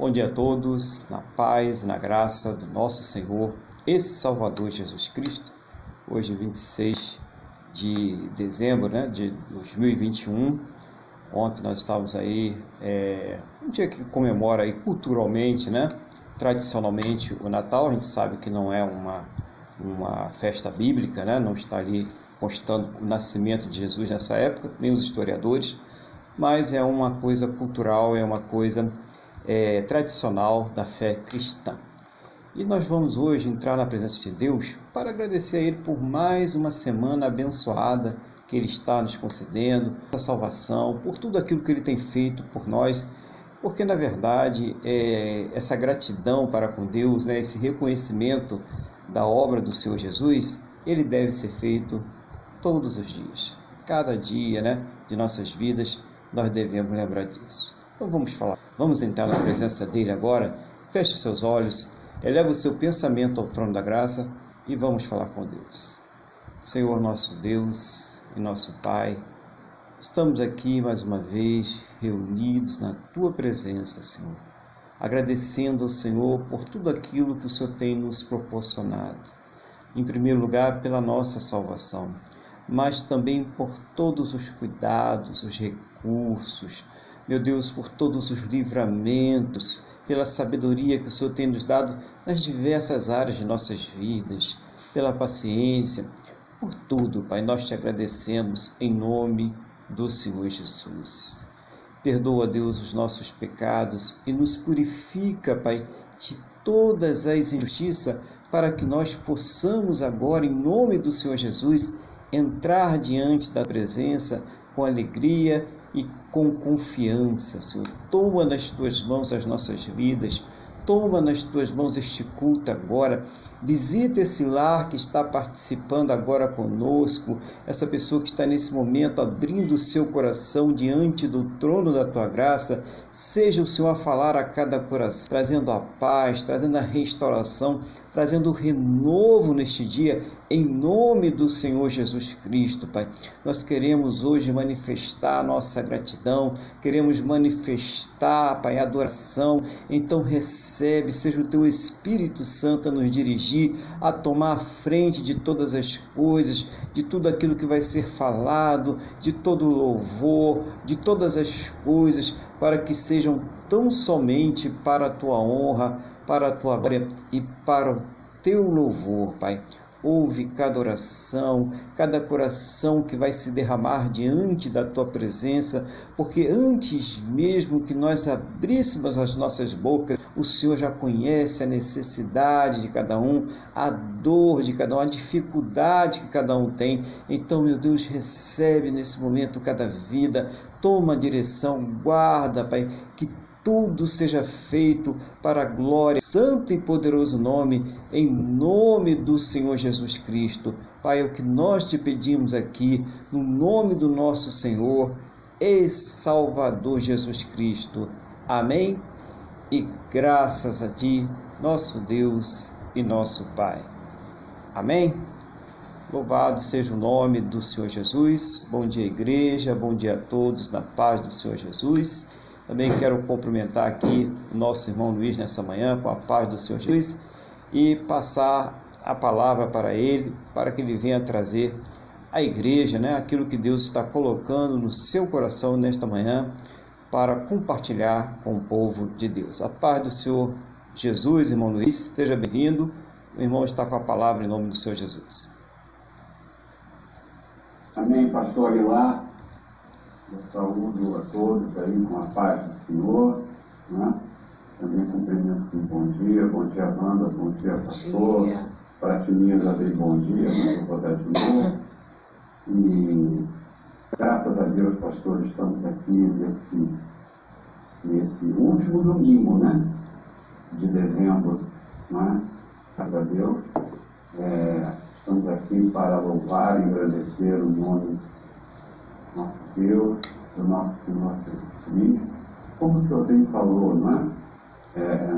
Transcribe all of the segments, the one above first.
Bom dia a todos, na paz, na graça do nosso Senhor e Salvador Jesus Cristo. Hoje, 26 de dezembro né, de 2021. Ontem nós estávamos aí, é, um dia que comemora aí culturalmente, né, tradicionalmente o Natal. A gente sabe que não é uma, uma festa bíblica, né, não está ali constando o nascimento de Jesus nessa época, nem os historiadores, mas é uma coisa cultural, é uma coisa é, tradicional da fé cristã. E nós vamos hoje entrar na presença de Deus para agradecer a Ele por mais uma semana abençoada que Ele está nos concedendo, a salvação, por tudo aquilo que Ele tem feito por nós, porque na verdade é, essa gratidão para com Deus, né, esse reconhecimento da obra do Senhor Jesus, ele deve ser feito todos os dias. Cada dia né, de nossas vidas nós devemos lembrar disso. Então vamos falar, vamos entrar na presença dele agora. Feche seus olhos, eleva o seu pensamento ao trono da graça e vamos falar com Deus. Senhor nosso Deus e nosso Pai, estamos aqui mais uma vez reunidos na tua presença, Senhor, agradecendo ao Senhor por tudo aquilo que o Senhor tem nos proporcionado. Em primeiro lugar, pela nossa salvação, mas também por todos os cuidados, os recursos, meu Deus, por todos os livramentos, pela sabedoria que o Senhor tem nos dado nas diversas áreas de nossas vidas, pela paciência, por tudo, Pai, nós te agradecemos em nome do Senhor Jesus. Perdoa, Deus, os nossos pecados e nos purifica, Pai, de todas as injustiças, para que nós possamos agora, em nome do Senhor Jesus, entrar diante da presença com alegria e com confiança, Senhor. Toma nas tuas mãos as nossas vidas, toma nas tuas mãos este culto agora. Visita esse lar que está participando agora conosco, essa pessoa que está nesse momento abrindo o seu coração diante do trono da tua graça. Seja o Senhor a falar a cada coração, trazendo a paz, trazendo a restauração, trazendo o renovo neste dia, em nome do Senhor Jesus Cristo, Pai. Nós queremos hoje manifestar a nossa gratidão, queremos manifestar, Pai, a adoração. Então recebe, seja o teu Espírito Santo a nos dirigir, a tomar a frente de todas as coisas, de tudo aquilo que vai ser falado, de todo o louvor, de todas as coisas, para que sejam tão somente para a tua honra, para a tua glória e para o teu louvor, Pai. Ouve cada oração, cada coração que vai se derramar diante da tua presença, porque antes mesmo que nós abríssemos as nossas bocas, o Senhor já conhece a necessidade de cada um, a dor de cada um, a dificuldade que cada um tem. Então, meu Deus, recebe nesse momento cada vida, toma a direção, guarda, Pai, que tudo seja feito para a glória, santo e poderoso nome, em nome do Senhor Jesus Cristo. Pai, é o que nós te pedimos aqui, no nome do nosso Senhor e Salvador Jesus Cristo. Amém? E graças a Ti, nosso Deus e nosso Pai. Amém? Louvado seja o nome do Senhor Jesus. Bom dia, igreja. Bom dia a todos na paz do Senhor Jesus. Também quero cumprimentar aqui o nosso irmão Luiz nessa manhã, com a paz do Senhor Jesus, e passar a palavra para ele, para que ele venha trazer à igreja né, aquilo que Deus está colocando no seu coração nesta manhã para compartilhar com o povo de Deus. A paz do Senhor Jesus, irmão Luiz, seja bem-vindo. O irmão está com a palavra em nome do Senhor Jesus. Amém, pastor Aguilar. Eu saúdo a todos aí com a paz do Senhor. Né? Também cumprimento com bom dia, bom dia, Wanda, bom dia, pastor. Para Tininha já dei bom dia, mas eu vou dar de novo. E graças a Deus, pastor, estamos aqui nesse, nesse último domingo, né? De dezembro, né? Graças a Deus. É, estamos aqui para louvar e engrandecer o nome nosso Deus, do nosso Senhor Jesus Cristo, como o senhor bem falou, não é? É,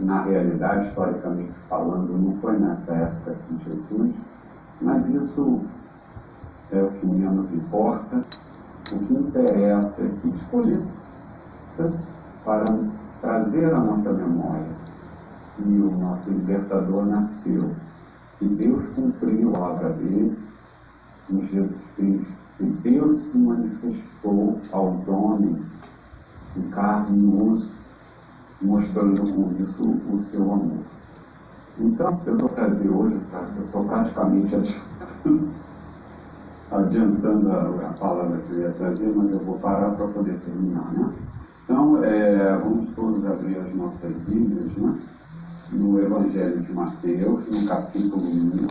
na realidade, historicamente falando, não foi nessa época de Jesus, mas isso é o que menos importa. O que interessa é que escolheu para trazer à nossa memória que o nosso libertador nasceu, que Deus cumpriu a obra dele em Jesus Cristo, que Deus se manifestou aos homens em carne e osso, mostrando com isso o seu amor. Então, eu vou trazer hoje, tá? eu estou praticamente adiantando, adiantando a, a, palavra que eu ia trazer, mas eu vou parar para poder terminar. Né? Então, é, vamos todos abrir as nossas Bíblias né? no Evangelho de Mateus, no capítulo 1,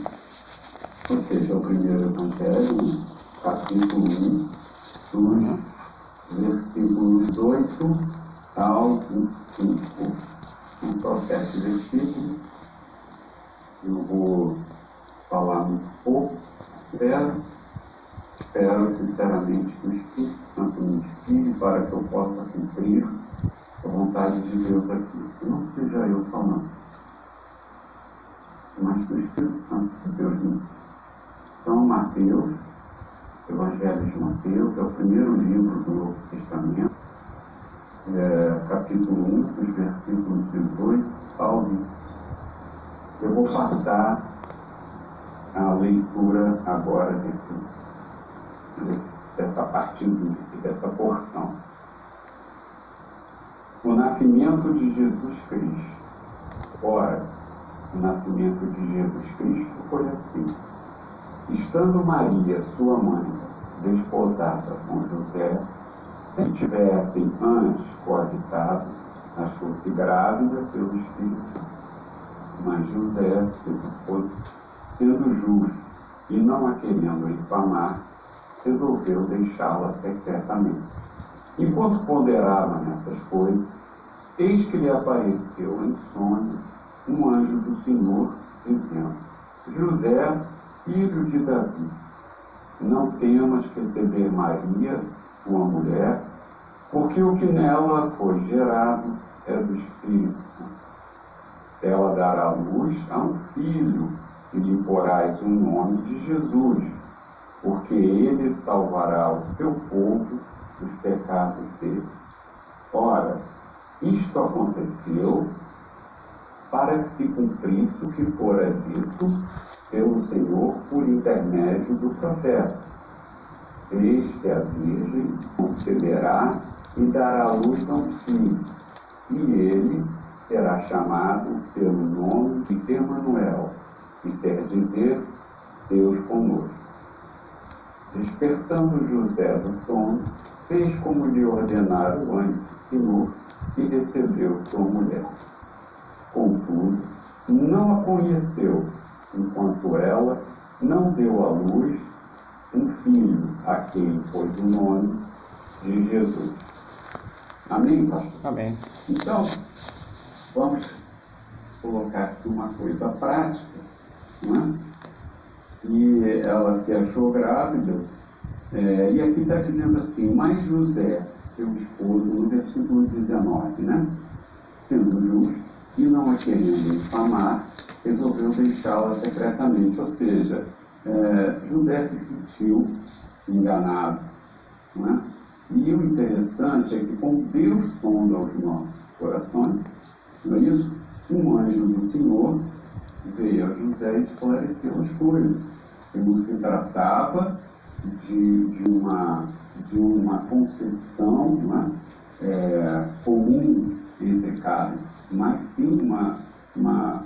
ou seja, o primeiro Evangelho, capítulo 1, dos versículos 8 ao 25. São só sete versículos eu vou falar um pouco. Espero, espero sinceramente que o Espírito Santo me inspire para que eu possa cumprir a vontade de Deus aqui. Que não seja eu falando, mas que o Espírito Santo de Deus me Então, Mateus, Evangelho de Mateus, é o primeiro livro do Novo Testamento, é, capítulo 1, dos versículos 18 ao 20. Eu vou passar a leitura agora desse, dessa parte dessa porção. O nascimento de Jesus Cristo. Ora, o nascimento de Jesus Cristo foi assim. Estando Maria, sua mãe, desposada com José, sem tivessem antes coabitado, achou-se grávida pelo Espírito mas José, foi sendo justo e não a querendo infamar, resolveu deixá-la secretamente. Enquanto ponderava nessas coisas, eis que lhe apareceu em sonho um anjo do Senhor, dizendo: José, filho de Davi, não temas receber Maria, tua mulher, porque o que nela foi gerado é do Espírito ela dará luz a um filho, e lhe porás o nome de Jesus, porque ele salvará o seu povo dos pecados dele. Ora, isto aconteceu para que se cumprisse o que fora dito pelo Senhor por intermédio do profeta. Eis que a Virgem conceberá e dará luz a um filho, e ele será chamado pelo nome de Emanuel, que quer dizer Deus conosco. Despertando José do sono, fez como lhe ordenara o anjo do Senhor e recebeu sua mulher. Contudo, não a conheceu, enquanto ela não deu à luz um filho a quem pôs o nome de Jesus. Amém, pastor? Amém. Então, vamos colocar aqui uma coisa prática, né? E ela se achou grávida, é, e aqui está dizendo assim, mas José, seu esposo, no versículo 19, né? sendo justo e não a querendo infamar, resolveu deixá-la secretamente, ou seja, é, José se sentiu enganado. Né? E o interessante é que, como Deus sonda os nossos corações, não é isso? Um anjo do Senhor veio a José e esclareceu as coisas. Não se tratava de, de, uma, de uma concepção né, é, comum entre carnes, mas sim uma, uma,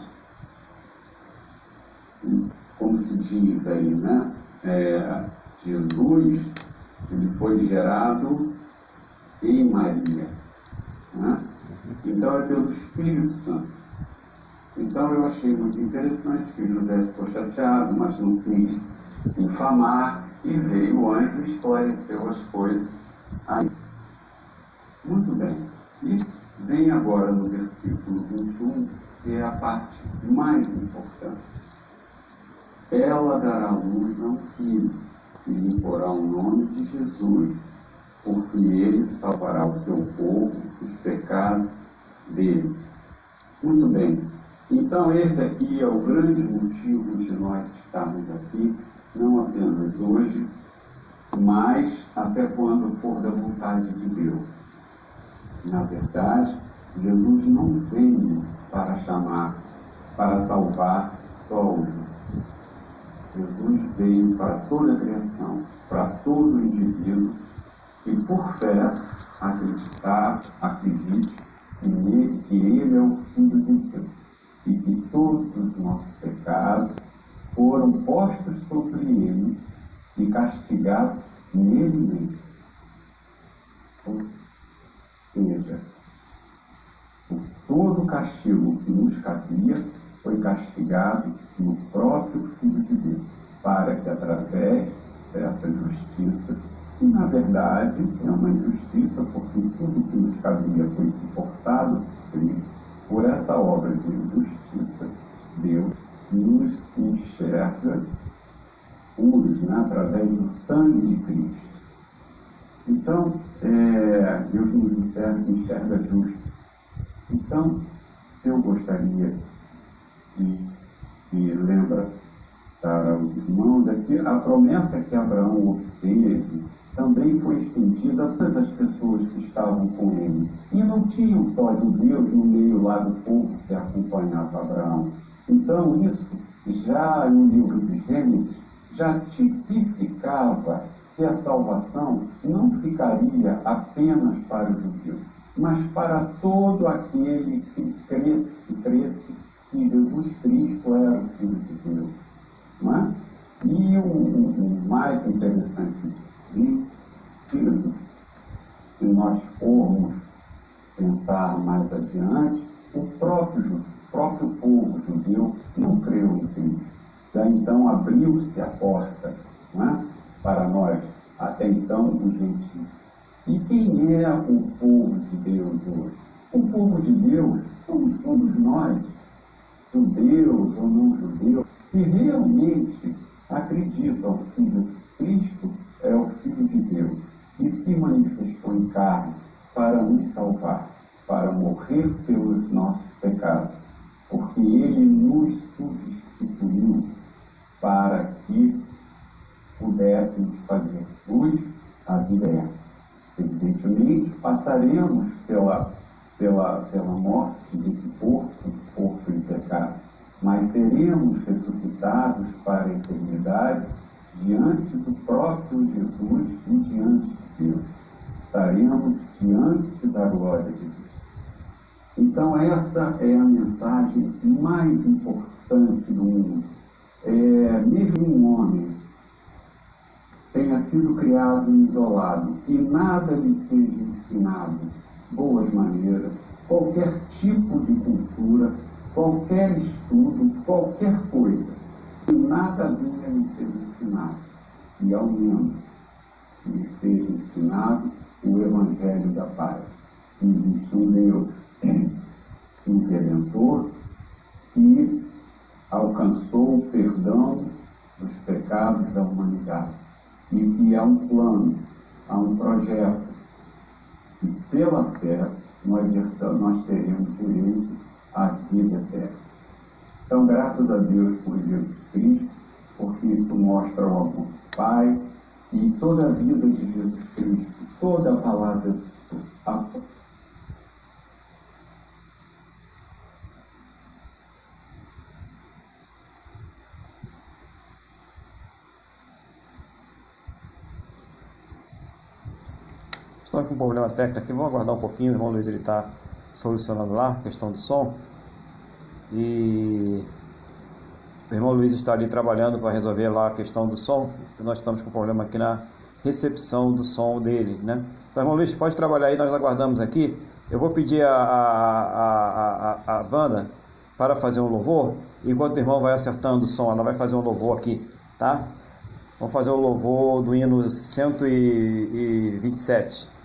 como se diz aí, né? É, Jesus ele foi gerado em Maria. Né? Então é pelo Espírito Santo. Então eu achei muito interessante que José ficou chateado, mas não quis infamar, e veio o anjo e esclareceu as coisas aí. Muito bem. E vem agora no versículo 21, que é a parte mais importante. Ela dará luz a um filho, e lhe porá o nome de Jesus, porque ele salvará o seu povo dos pecados dele. Muito bem. Então, esse aqui é o grande motivo de nós estarmos aqui, não apenas hoje, mas até quando for da vontade de Deus. Na verdade, Jesus não veio para chamar, para salvar só um. Jesus veio para toda a criação, para todo indivíduo que por fé acreditar, acredite que ele, que ele é o Filho de Deus e que todos os nossos pecados foram postos sobre ele e castigados nele mesmo. Ou seja, todo o castigo que nos cabia foi castigado no próprio Filho de Deus, para que através dessa justiça, que na verdade é uma injustiça, porque tudo que nos cabia foi suportado por essa obra de justiça, Deus nos enxerga puros, né, através do sangue de Cristo. Então, é, Deus nos enxerga, enxerga justo. Então, eu gostaria de, de lembrar para os irmãos que a promessa que Abraão obteve também foi estendida a todas as pessoas que estavam com ele. E não tinham só judeus no meio lá do povo que acompanhava Abraão. Então, isso já no livro de Gênesis já tipificava que a salvação não ficaria apenas para os judeus, mas para todo aquele que cresce, que cresce que Jesus Cristo era o Filho de Deus. Não é? E o, o, o mais interessante disso, se nós formos pensar mais adiante, o próprio, próprio povo judeu não creu em Cristo. Já então abriu-se a porta é? para nós, até então os gentios. E quem é o povo de Deus hoje? O povo de Deus somos todos nós, judeus ou não judeus, que realmente acreditam que Cristo é o Filho de Deus e se manifestou em carne para nos salvar, para morrer pelos nossos pecados, porque Ele nos substituiu para que pudéssemos fazer luz à vida. Evidentemente, passaremos pela, pela, pela morte desse corpo, corpo de pecado, mas seremos ressuscitados para a eternidade diante do próprio Jesus e diante de Deus. Estaremos diante da glória de Deus. Então, essa é a mensagem mais importante do mundo é, mesmo um homem tenha sido criado isolado e nada lhe seja ensinado, boas maneiras, qualquer tipo de cultura, qualquer estudo, qualquer coisa, nada lhe ser ensinado, e ao menos lhe seja ensinado o Evangelho da Paz. Existe um Deus, um Redentor, que alcançou o perdão dos pecados da humanidade e que há um plano, há um projeto e pela fé nós, nós teremos direito à vida eterna. Então, graças a Deus por Jesus Cristo, porque isso mostra o amor do Pai e toda a vida de Jesus Cristo, toda a palavra, a Estamos com um problema técnico aqui, vamos aguardar um pouquinho, o irmão Luiz ele está solucionando lá a questão do som. E o irmão Luiz está ali trabalhando para resolver lá a questão do som. Nós estamos com um problema aqui na recepção do som dele, né? Então, irmão Luiz, pode trabalhar aí, nós aguardamos aqui. Eu vou pedir a, a, a, a, Wanda para fazer um louvor, enquanto o irmão vai acertando o som, ela vai fazer um louvor aqui, tá? Vamos fazer o louvor do hino 127.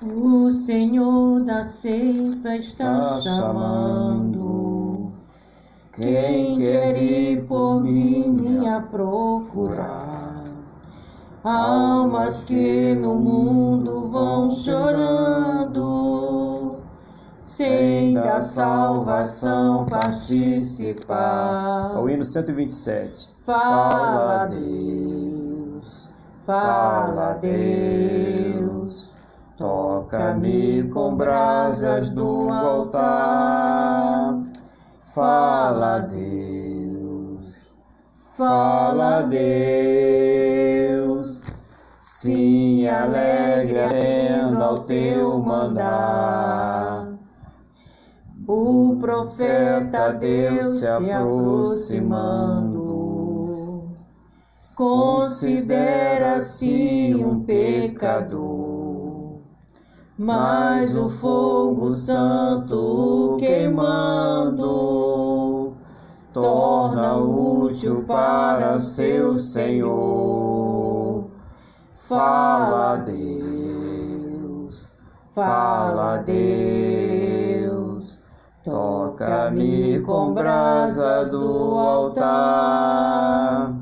O Ceifa está chamando. Quem quer ir por mim me a procurar? Almas que no mundo vão chorando, sem da salvação participar. O hino 127. Fala, Deus, fala, Deus, toca-me com brasas do altar. Fala, Deus, fala, Deus, sim, alegre atendo ao teu mandar. O profeta Deus se aproximando, considera-se um pecador, mas o fogo santo queimando torna útil para seu Senhor. Fala Deus, fala Deus, toca-me com brasa do altar.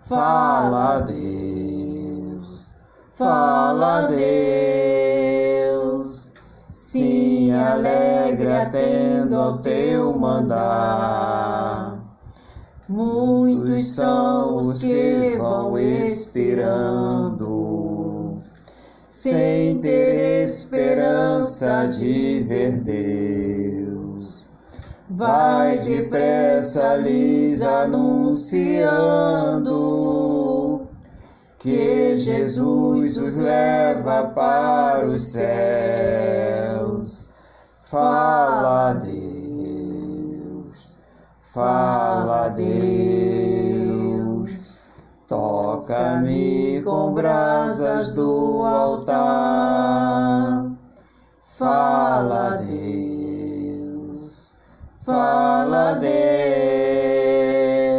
Fala Deus, fala Deus, sim, alegre atendo ao teu mandar. Muitos são os que vão esperando, sem ter esperança de ver Deus. Vai depressa lhes anunciando que Jesus os leva para os céus. Fala, Deus, fala, Deus, toca-me com brasas do altar. Fala, Deus, fala,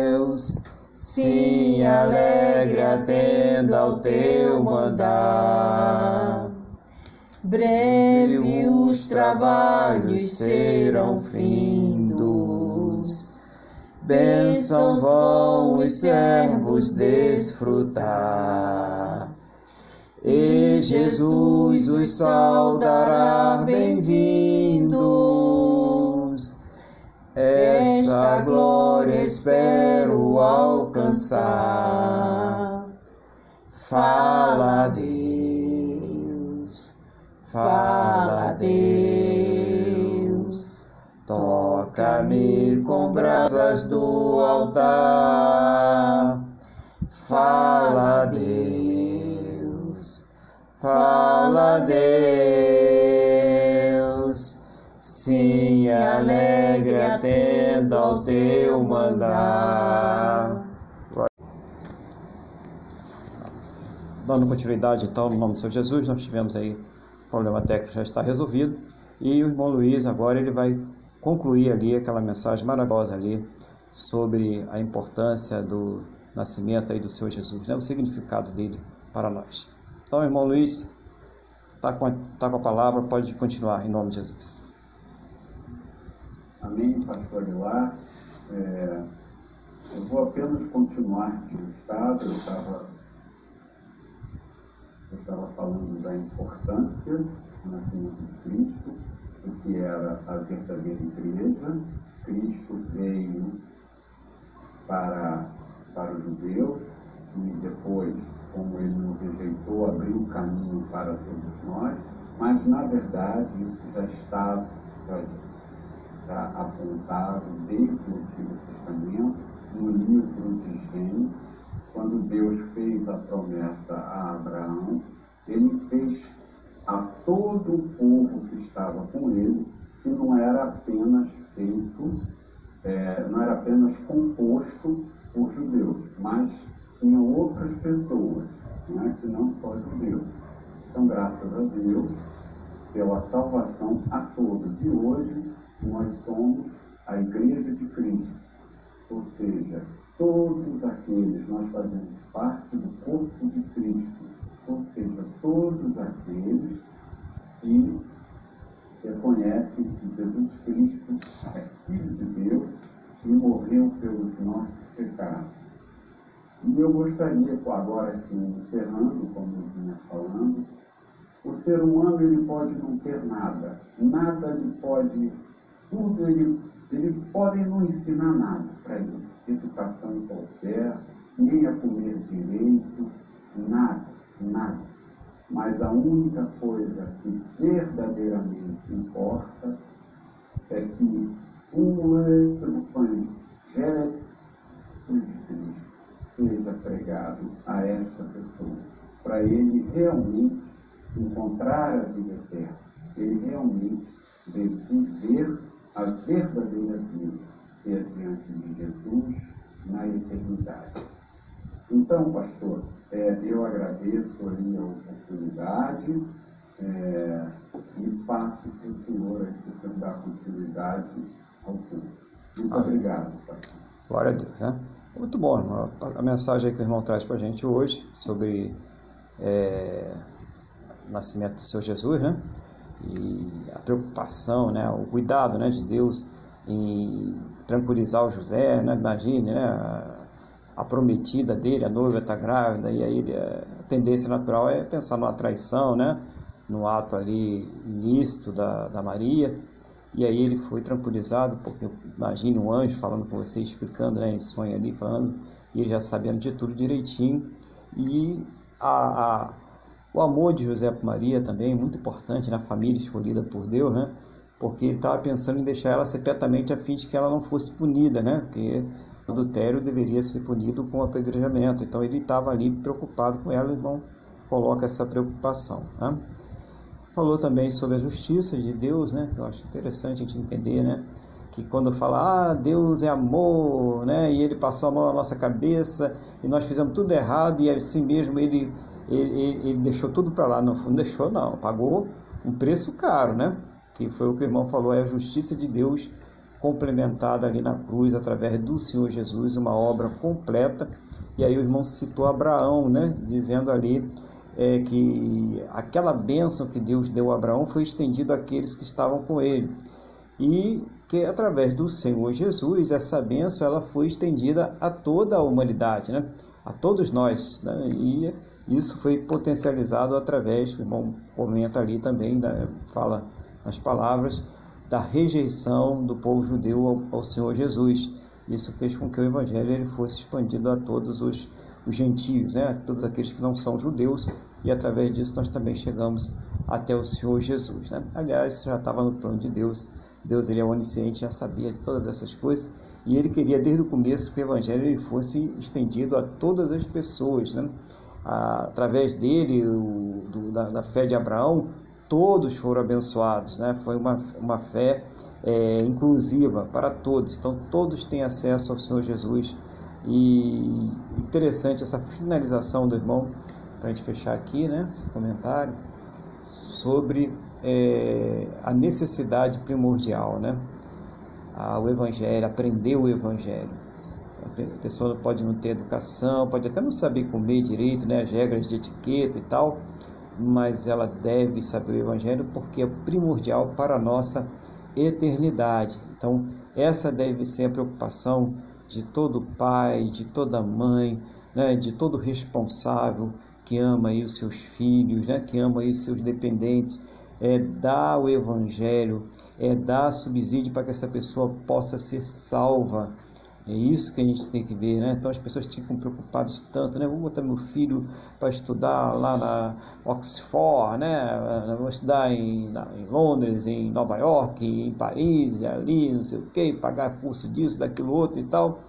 Deus, sim, alegre atenda ao teu mandar. Breve os trabalhos serão findos, bênção vão os servos desfrutar. E Jesus os saudará bem-vindos. Esta glória espero alcançar. Fala, Deus, fala, Deus, toca-me com brasas do altar. Fala, Deus, fala, Deus, sim, alegre atenda ao teu mandar. Dando continuidade então no nome do Senhor Jesus, nós tivemos aí problema técnico já está resolvido e o irmão Luiz agora ele vai concluir ali aquela mensagem maravilhosa ali sobre a importância do nascimento aí do Senhor Jesus, né? o significado dele para nós. Então, irmão Luiz, está com, a, tá com a palavra, pode continuar em nome de Jesus. Amém, pastor Aguilar. É, eu vou apenas continuar de estado, eu estava eu estava falando da importância do nascimento de Cristo, o que era a verdadeira igreja. Cristo veio para, para os judeus e depois, como ele nos rejeitou, abriu o caminho para todos nós, mas na verdade isso já estava já, já apontado desde o Antigo Testamento, no livro de Gênesis, quando Deus fez a promessa a Abraão, ele fez a todo o povo que estava com ele, que não era apenas feito, é, não era apenas composto por judeus, mas tinha outras pessoas, né, que não só judeus. Então, graças a Deus, pela salvação a todos. E hoje nós somos a Igreja de Cristo, ou seja, todos aqueles, nós fazemos parte do corpo de Cristo, ou seja, todos aqueles que reconhecem que Jesus Cristo é Filho de Deus e morreu pelos nossos pecados. E eu gostaria, agora sim, encerrando, como eu vinha falando, O ser humano ele pode não ter nada, nada lhe pode, tudo ele, ele pode não ensinar nada para ele, educação qualquer, nem a comer direito, nada, nada. Mas a única coisa que verdadeiramente importa é que o evangelho seja pregado a essa pessoa, para ele realmente encontrar a vida eterna, ele realmente viver a verdadeira vida é diante de Jesus na eternidade. Então, pastor, é, eu agradeço aí a oportunidade é, e passo para o senhor aqui para dar continuidade ao curso. Muito Amém. obrigado, pastor. Glória a Deus. Né? Muito bom a, a mensagem que o irmão traz para a gente hoje sobre é, o nascimento do Senhor Jesus, né? E a preocupação, né? O cuidado, né? De Deus em tranquilizar o José, né? Imagine, né? A, a prometida dele, a noiva está grávida, e aí a tendência natural é pensar numa traição, né? No ato ali ilícito da, da Maria. E aí ele foi tranquilizado, porque imagine um anjo falando com você, explicando, né, em sonho ali, falando, e ele já sabendo de tudo direitinho. E a, a, o amor de José por Maria também, muito importante na família escolhida por Deus, né? Porque ele estava pensando em deixar ela secretamente a fim de que ela não fosse punida, né? Porque o adultério deveria ser punido com apedrejamento. Então ele estava ali preocupado com ela, então coloca essa preocupação. Né? Falou também sobre a justiça de Deus, né? Que eu acho interessante a gente entender, né? Que quando fala, ah, Deus é amor, né? E ele passou a mão na nossa cabeça e nós fizemos tudo errado e assim mesmo ele, ele, ele deixou tudo para lá. Não, não deixou, não. Pagou um preço caro, né? Que foi o que o irmão falou, é a justiça de Deus complementada ali na cruz através do Senhor Jesus, uma obra completa. E aí o irmão citou Abraão, né? Dizendo ali é, que aquela bênção que Deus deu a Abraão foi estendida àqueles que estavam com ele. E que através do Senhor Jesus, essa bênção ela foi estendida a toda a humanidade, né? a todos nós. Né? E isso foi potencializado através, o irmão comenta ali também, né? fala nas palavras, da rejeição do povo judeu ao, ao Senhor Jesus. Isso fez com que o Evangelho ele fosse expandido a todos os os gentios, né? todos aqueles que não são judeus, e através disso nós também chegamos até o Senhor Jesus. Né? Aliás, já estava no plano de Deus, Deus ele é onisciente, já sabia de todas essas coisas, e ele queria desde o começo que o Evangelho ele fosse estendido a todas as pessoas. Né? Através dele, o, do, da, da, fé de Abraão, todos foram abençoados, né? foi uma, uma fé é, inclusiva para todos, então todos têm acesso ao Senhor Jesus e interessante essa finalização do irmão, para a gente fechar aqui, né, esse comentário, sobre é, a necessidade primordial, né, o Evangelho, aprender o Evangelho. A pessoa pode não ter educação, pode até não saber comer direito, né, as regras de etiqueta e tal, mas ela deve saber o Evangelho porque é primordial para a nossa eternidade. Então, essa deve ser a preocupação de todo pai, de toda mãe, né, de todo responsável que ama aí os seus filhos, né, que ama aí os seus dependentes, é dar o evangelho, é dar subsídio para que essa pessoa possa ser salva, é isso que a gente tem que ver, né? Então as pessoas ficam preocupadas tanto, né? Vou botar meu filho para estudar lá na Oxford, né? Vou estudar em, na, em, Londres, em Nova York, em Paris, ali, não sei o que, pagar curso disso, daquilo outro e tal.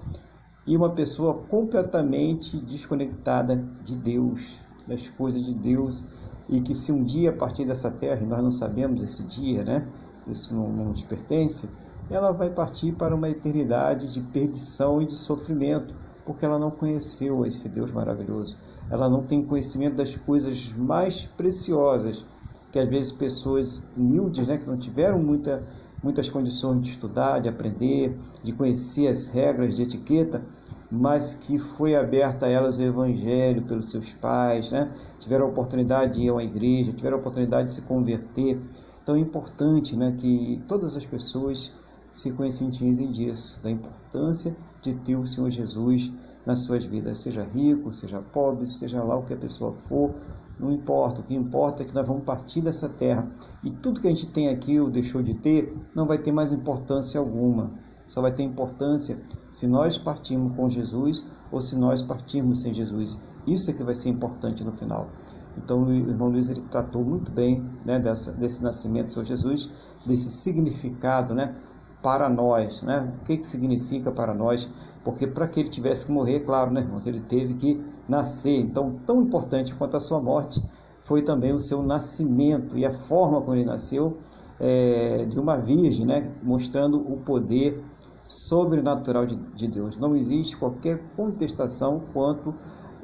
E uma pessoa completamente desconectada de Deus, das coisas de Deus, e que se um dia partir dessa terra, e nós não sabemos esse dia, né? Isso não, não nos pertence ela vai partir para uma eternidade de perdição e de sofrimento, porque ela não conheceu esse Deus maravilhoso. Ela não tem conhecimento das coisas mais preciosas que às vezes pessoas humildes, né, que não tiveram muita, muitas condições de estudar, de aprender, de conhecer as regras de etiqueta, mas que foi aberta a elas o Evangelho pelos seus pais, né? tiveram a oportunidade de ir a uma igreja, tiveram a oportunidade de se converter. Então é importante né, que todas as pessoas se conscientizem disso, da importância de ter o Senhor Jesus nas suas vidas, seja rico, seja pobre, seja lá o que a pessoa for, não importa. O que importa é que nós vamos partir dessa terra e tudo que a gente tem aqui ou deixou de ter não vai ter mais importância alguma. Só vai ter importância se nós partirmos com Jesus ou se nós partirmos sem Jesus. Isso é que vai ser importante no final. Então o irmão Luiz ele tratou muito bem né, dessa, desse nascimento do Senhor Jesus, desse significado né, para nós. Né? O que, que significa para nós? Porque para que ele tivesse que morrer, claro, né, irmãos, ele teve que nascer. Então, tão importante quanto a sua morte foi também o seu nascimento e a forma como ele nasceu é, de uma virgem, né, mostrando o poder sobrenatural de, de Deus. Não existe qualquer contestação quanto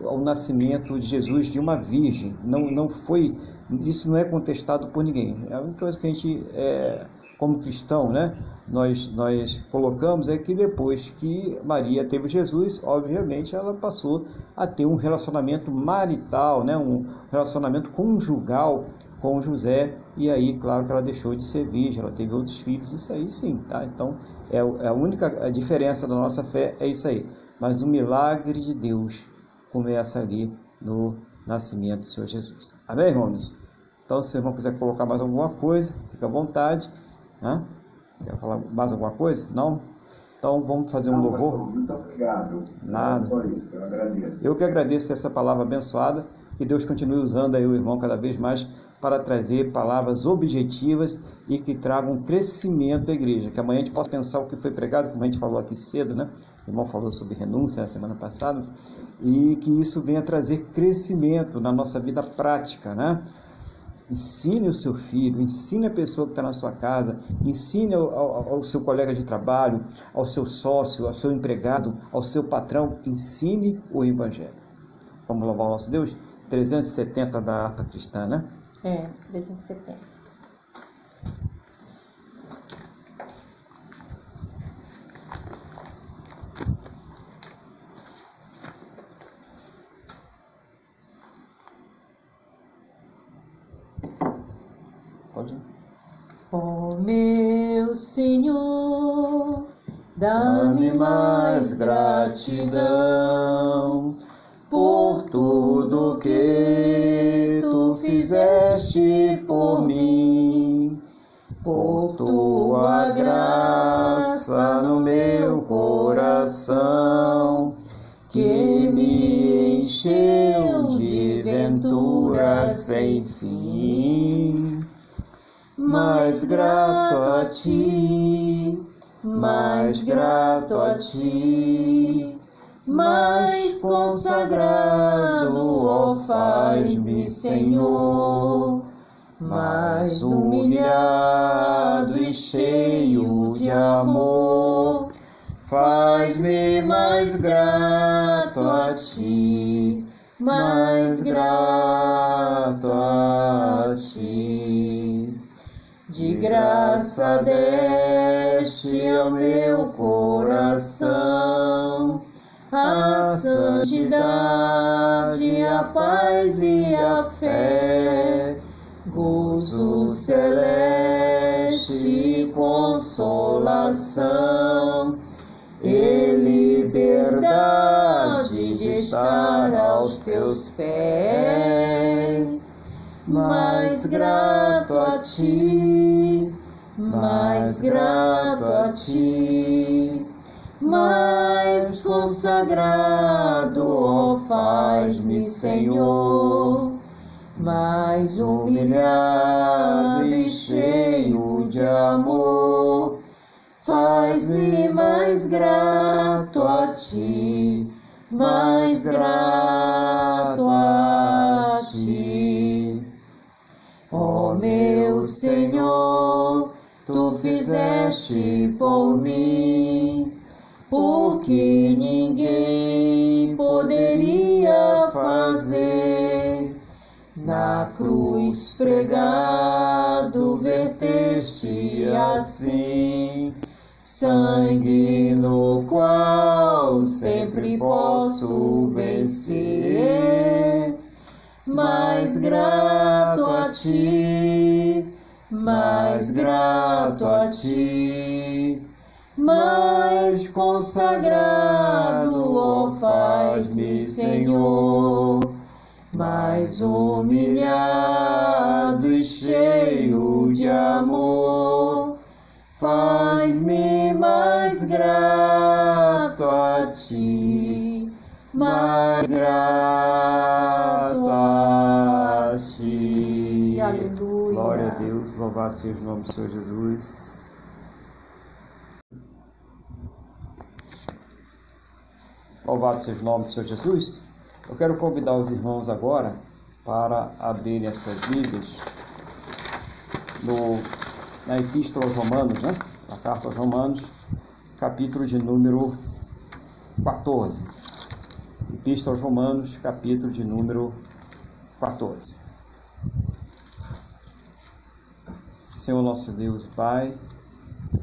ao nascimento de Jesus de uma virgem. Não, não foi, isso não é contestado por ninguém. É uma coisa que a gente, é, como cristão, né, nós, nós colocamos é que depois que Maria teve Jesus, obviamente ela passou a ter um relacionamento marital, né, um relacionamento conjugal com José, e aí, claro que ela deixou de ser virgem, ela teve outros filhos, isso aí sim, tá? Então, é, é a única diferença da nossa fé é isso aí. Mas o milagre de Deus começa ali no nascimento do Senhor Jesus. Amém, irmãos? Então, se o irmão quiser colocar mais alguma coisa, fica à vontade. Né? Quer falar mais alguma coisa? Não? Então vamos fazer um louvor. Nada. Eu que agradeço essa palavra abençoada. Que Deus continue usando aí o irmão cada vez mais para trazer palavras objetivas e que tragam crescimento à igreja. Que amanhã a gente possa pensar o que foi pregado, como a gente falou aqui cedo, né? O irmão falou sobre renúncia na semana passada, e que isso venha trazer crescimento na nossa vida prática, né? Ensine o seu filho, ensine a pessoa que está na sua casa, ensine ao, ao, ao, seu colega de trabalho, ao seu sócio, ao seu empregado, ao seu patrão, ensine o Evangelho. Vamos louvar o nosso Deus? 370 da harpa cristã, né? É, 370. Pode ir. Ó meu Senhor, Dá-me mais gratidão santidade, a paz e a fé, gozo celeste e consolação, e liberdade de estar aos teus pés. Mais grato a ti, mais grato a ti. Mais consagrado, ó faz-me, Senhor, mais humilhado e cheio de amor, faz-me mais grato a ti, mais grato a ti. Ó meu Senhor, tu fizeste por mim porque ninguém poderia fazer. Na cruz pregado, verteste assim sangue no qual sempre posso vencer. Mais grato a ti, mais grato a ti mais consagrado, ó faz-me, Senhor, mais humilhado e cheio de amor. Faz-me mais grato a ti, mais grato a ti. Aleluia. Glória a Deus, louvado seja o nome do Senhor Jesus. Louvado seja o nome do Senhor Jesus. Eu quero convidar os irmãos agora para abrirem as suas Bíblias no, na Epístola aos Romanos, né? Na carta aos Romanos, capítulo de número 14. Epístola aos Romanos, capítulo de número 14. Senhor nosso Deus e Pai,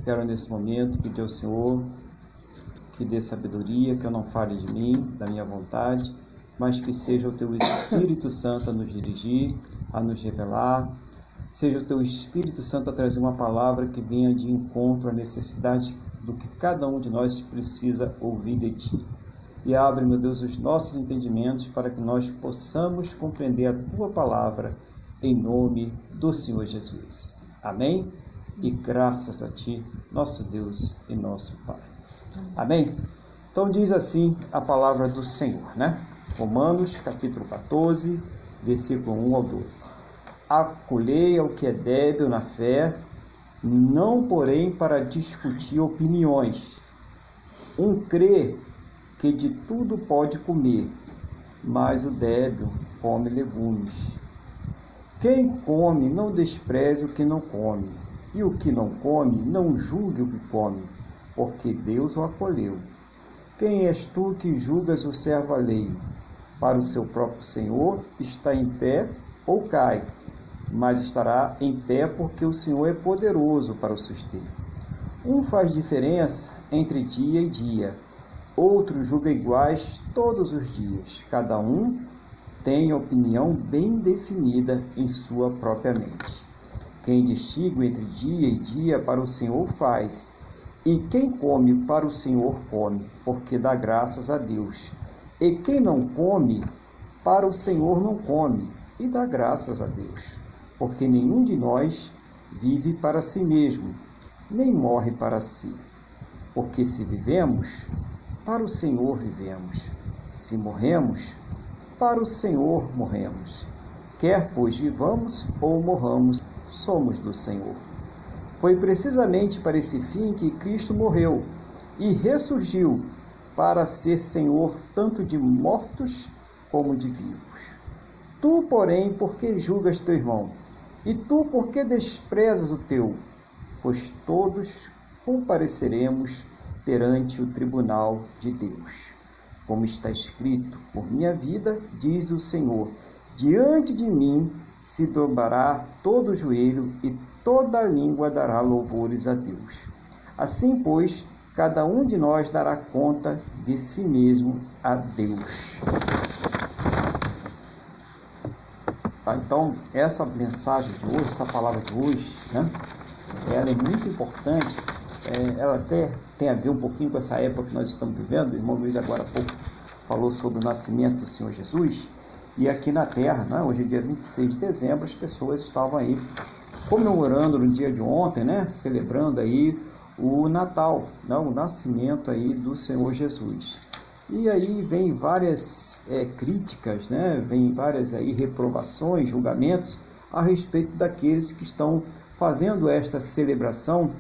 quero nesse momento pedir ao Senhor que dê sabedoria, que eu não fale de mim, da minha vontade, mas que seja o teu Espírito Santo a nos dirigir, a nos revelar, seja o teu Espírito Santo a trazer uma palavra que venha de encontro à necessidade do que cada um de nós precisa ouvir de ti. E abre, meu Deus, os nossos entendimentos para que nós possamos compreender a tua palavra em nome do Senhor Jesus. Amém? E graças a ti, nosso Deus e nosso Pai. Amém? Então diz assim a palavra do Senhor, né? Romanos, capítulo 14, versículo 1 ao 12. Acolhei ao que é débil na fé, não porém para discutir opiniões. Um crê que de tudo pode comer, mas o débil come legumes. Quem come não despreze o que não come, e o que não come não julgue o que come, porque Deus o acolheu. Quem és tu que julgas o servo alheio? Para o seu próprio Senhor está em pé ou cai, mas estará em pé porque o Senhor é poderoso para o suster. Um faz diferença entre dia e dia, outro julga iguais todos os dias. Cada um tem opinião bem definida em sua própria mente. Quem distingue entre dia e dia para o Senhor faz, e quem come para o Senhor come, porque dá graças a Deus. E quem não come, para o Senhor não come, e dá graças a Deus. Porque nenhum de nós vive para si mesmo, nem morre para si. Porque se vivemos, para o Senhor vivemos. Se morremos, para o Senhor morremos. Quer pois vivamos ou morramos, somos do Senhor. Foi precisamente para esse fim que Cristo morreu e ressurgiu para ser Senhor tanto de mortos como de vivos. Tu, porém, por que julgas teu irmão? E tu, por que desprezas o teu? Pois todos compareceremos perante o tribunal de Deus. Como está escrito, por minha vida, diz o Senhor, diante de mim se dobrará todo o joelho e toda língua dará louvores a Deus. Assim, pois, cada um de nós dará conta de si mesmo a Deus. Tá, então, essa mensagem de hoje, essa palavra de hoje, né, ela é muito importante. É, ela até tem a ver um pouquinho com essa época que nós estamos vivendo. O irmão Luiz agora há pouco falou sobre o nascimento do Senhor Jesus. E aqui na Terra, né, hoje é dia 26 de dezembro, as pessoas estavam aí comemorando no dia de ontem, né, celebrando aí o Natal, né, o nascimento aí do Senhor Jesus. E aí vem várias é, críticas, né, vem várias aí reprovações, julgamentos a respeito daqueles que estão fazendo esta celebração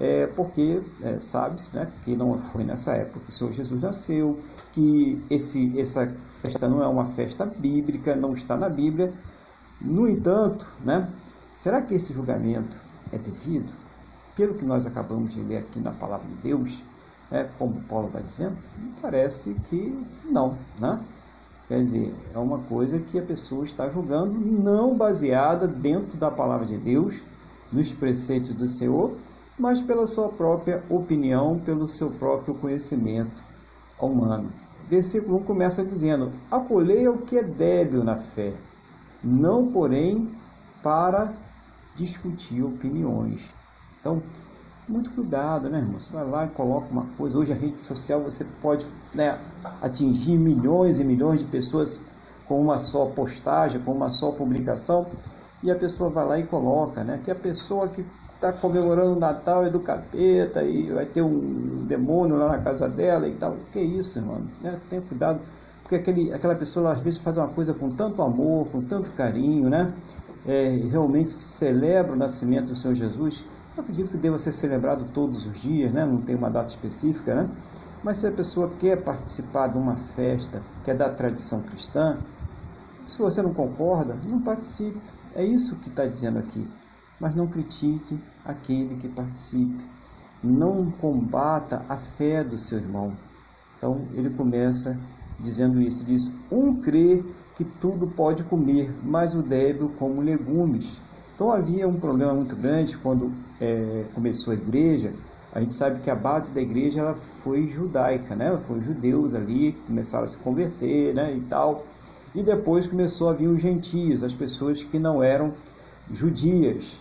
é, porque é, sabe-se né, que não foi nessa época que o Senhor Jesus nasceu, que esse, essa festa não é uma festa bíblica, não está na Bíblia. No entanto, né, será que esse julgamento é devido? Pelo que nós acabamos de ler aqui na palavra de Deus, né, como Paulo está dizendo, parece que não. Né? Quer dizer, é uma coisa que a pessoa está julgando não baseada dentro da palavra de Deus, nos preceitos do Senhor, mas pela sua própria opinião, pelo seu próprio conhecimento humano. Versículo 1 começa dizendo: Acolhei o que é débil na fé, não, porém, para discutir opiniões. Então, muito cuidado, né, irmão? Você vai lá e coloca uma coisa. Hoje a rede social você pode né, atingir milhões e milhões de pessoas com uma só postagem, com uma só publicação, e a pessoa vai lá e coloca, né? Que a pessoa que está comemorando o Natal é do capeta e vai ter um demônio lá na casa dela e tal. Que isso, irmão? Né? Tenha cuidado, porque aquele, aquela pessoa às vezes faz uma coisa com tanto amor, com tanto carinho, né? É, realmente celebra o nascimento do Senhor Jesus. Eu acredito que deva ser celebrado todos os dias, né? Não tem uma data específica, né? Mas se a pessoa quer participar de uma festa que é da tradição cristã, se você não concorda, não participe. É isso que está dizendo aqui mas não critique aquele que participe. Não combata a fé do seu irmão. Então ele começa dizendo isso: diz, um crê que tudo pode comer, mas o débil como legumes. Então havia um problema muito grande quando é, começou a igreja. A gente sabe que a base da igreja ela foi judaica, né? Foi judeus ali começaram a se converter, né? E tal. E depois começou a vir os gentios, as pessoas que não eram judias.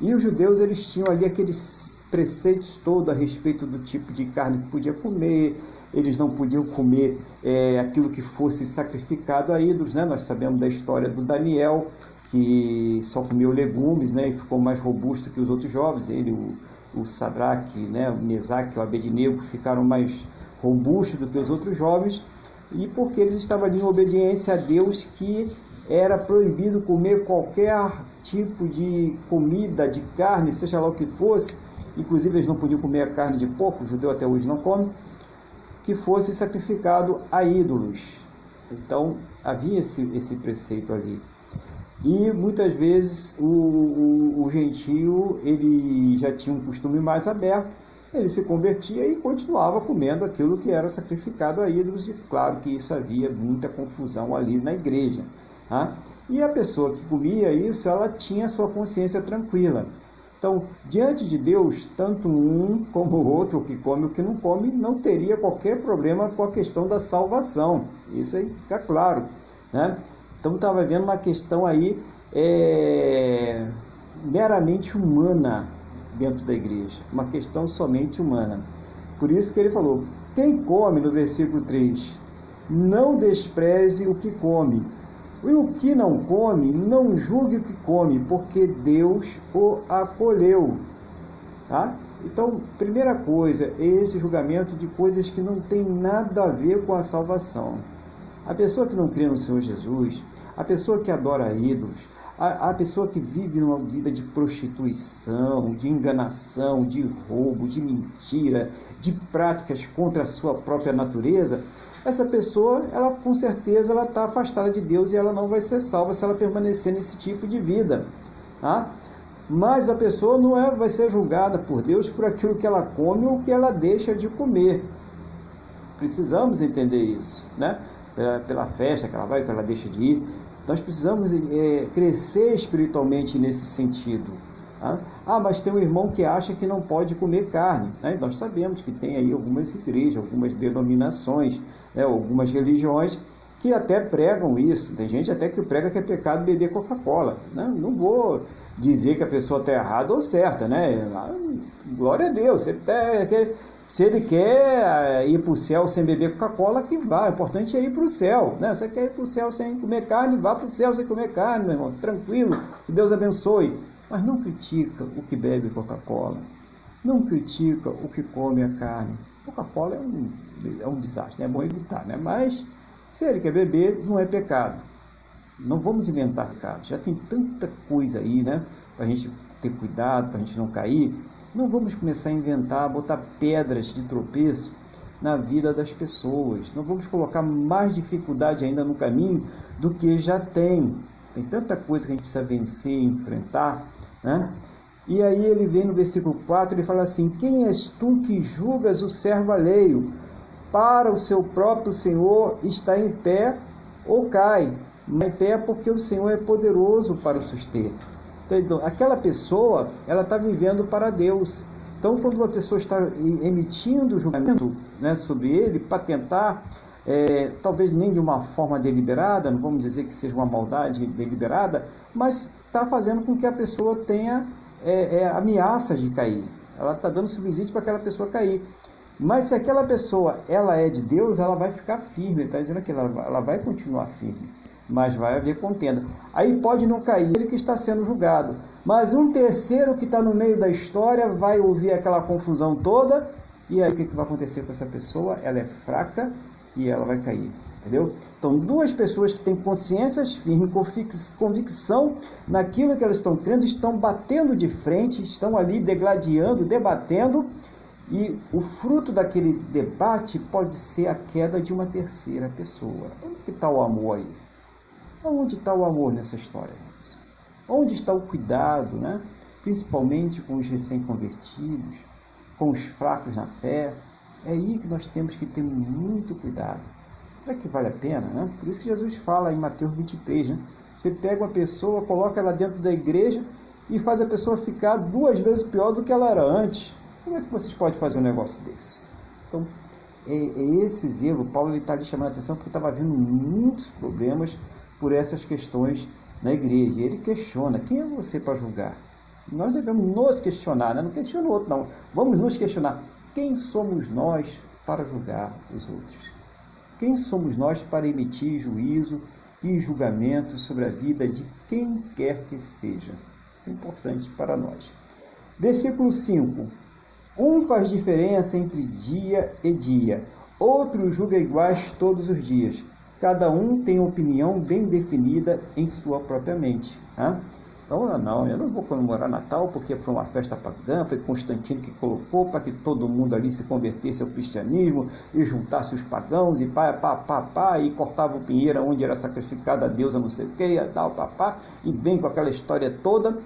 E os judeus eles tinham ali aqueles preceitos todos a respeito do tipo de carne que podia comer, eles não podiam comer é, aquilo que fosse sacrificado a ídolos, né? Nós sabemos da história do Daniel, que só comeu legumes, né? E ficou mais robusto que os outros jovens. Ele, o, o Sadraque, né? O Mesaque, o Abednego ficaram mais robustos do que os outros jovens, e porque eles estavam ali em obediência a Deus que era proibido comer qualquer tipo de comida, de carne, seja lá o que fosse, inclusive eles não podiam comer a carne de porco, o judeu até hoje não come, que fosse sacrificado a ídolos. Então havia esse, esse preceito ali. E muitas vezes o, o, o gentio ele já tinha um costume mais aberto, ele se convertia e continuava comendo aquilo que era sacrificado a ídolos, e claro que isso havia muita confusão ali na igreja. Tá? E a pessoa que comia isso, ela tinha sua consciência tranquila. Então, diante de Deus, tanto um como o outro, o que come e o que não come, não teria qualquer problema com a questão da salvação. Isso aí fica claro. Né? Então, estava vendo uma questão aí é, meramente humana dentro da igreja, uma questão somente humana. Por isso que ele falou: quem come, no versículo 3, não despreze o que come, e o que não come, não julgue o que come, porque Deus o acolheu. Tá? Então, primeira coisa, é esse julgamento de coisas que não tem nada a ver com a salvação. A pessoa que não crê no Senhor Jesus, a pessoa que adora ídolos, a, a pessoa que vive numa vida de prostituição, de enganação, de roubo, de mentira, de práticas contra a sua própria natureza, essa pessoa, ela com certeza, ela está afastada de Deus e ela não vai ser salva se ela permanecer nesse tipo de vida. Tá? Mas a pessoa não é, vai ser julgada por Deus por aquilo que ela come ou que ela deixa de comer. Precisamos entender isso, né? Pela, pela festa que ela vai, que ela deixa de ir. Nós precisamos é, crescer espiritualmente nesse sentido. Tá? Ah, mas tem um irmão que acha que não pode comer carne. Né? Nós sabemos que tem aí algumas igrejas, algumas denominações, né? algumas religiões que até pregam isso. Tem gente até que prega que é pecado beber Coca-Cola. Né? Não vou dizer que a pessoa está errada ou certa, né? Ah, glória a Deus. Se ele, tá, se ele quer eh, ir para o céu sem beber Coca-Cola, que vá. O importante é ir para o céu. Né? Você quer ir para o céu sem comer carne, vá para o céu sem comer carne, meu irmão. Tranquilo. Que Deus abençoe mas não critica o que bebe Coca-Cola, não critica o que come a carne. Coca-Cola é um, é um desastre, né? é bom evitar, né? mas se ele quer beber, não é pecado. Não vamos inventar pecado, já tem tanta coisa aí, né? Para a gente ter cuidado, para a gente não cair. Não vamos começar a inventar, botar pedras de tropeço na vida das pessoas. Não vamos colocar mais dificuldade ainda no caminho do que já tem. Tem tanta coisa que a gente precisa vencer, enfrentar, né? E aí ele vem no versículo 4, ele fala assim: Quem és tu que julgas o servo alheio? Para o seu próprio Senhor está em pé ou cai. Em pé porque o Senhor é poderoso para o suster. Então, aquela pessoa, ela está vivendo para Deus. Então, quando uma pessoa está emitindo julgamento né, sobre ele para tentar, é, talvez nem de uma forma deliberada, não vamos dizer que seja uma maldade deliberada, mas está fazendo com que a pessoa tenha é, é, ameaças de cair. Ela está dando subsídio para aquela pessoa cair. Mas se aquela pessoa ela é de Deus, ela vai ficar firme. Ele está dizendo que ela, ela vai continuar firme, mas vai haver contenda. Aí pode não cair ele que está sendo julgado. Mas um terceiro que está no meio da história vai ouvir aquela confusão toda. E aí o que, que vai acontecer com essa pessoa? Ela é fraca e ela vai cair. Entendeu? Então, duas pessoas que têm consciências firmes, convicção naquilo que elas estão crendo, estão batendo de frente, estão ali degladiando, debatendo, e o fruto daquele debate pode ser a queda de uma terceira pessoa. Onde está o amor aí? Onde está o amor nessa história? Onde está o cuidado, né? principalmente com os recém-convertidos, com os fracos na fé? É aí que nós temos que ter muito cuidado. Será que vale a pena? Né? Por isso que Jesus fala em Mateus 23, né? Você pega uma pessoa, coloca ela dentro da igreja e faz a pessoa ficar duas vezes pior do que ela era antes. Como é que vocês podem fazer um negócio desse? Então, é, é esse zelo, Paulo está ali chamando a atenção porque estava havendo muitos problemas por essas questões na igreja. E ele questiona, quem é você para julgar? Nós devemos nos questionar, né? não questiona o outro não. Vamos nos questionar, quem somos nós para julgar os outros? Quem somos nós para emitir juízo e julgamento sobre a vida de quem quer que seja? Isso é importante para nós. Versículo 5: Um faz diferença entre dia e dia, outro julga iguais todos os dias. Cada um tem opinião bem definida em sua própria mente. Hein? Então, não, eu não vou comemorar Natal porque foi uma festa pagã, foi Constantino que colocou para que todo mundo ali se convertesse ao cristianismo e juntasse os pagãos e pá, pá, pá, pá, e cortava o pinheiro onde era sacrificada a deusa não sei o que, tal, pá, pá, e vem com aquela história toda,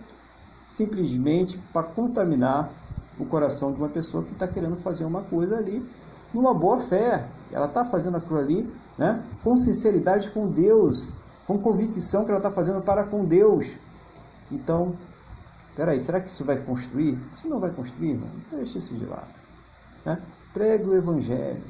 simplesmente para contaminar o coração de uma pessoa que está querendo fazer uma coisa ali numa boa fé. Ela está fazendo aquilo ali né, com sinceridade com Deus, com convicção que ela está fazendo para com Deus. Então, peraí, será que isso vai construir? Se não vai construir, não, deixa isso de lado. Né? Pregue o Evangelho,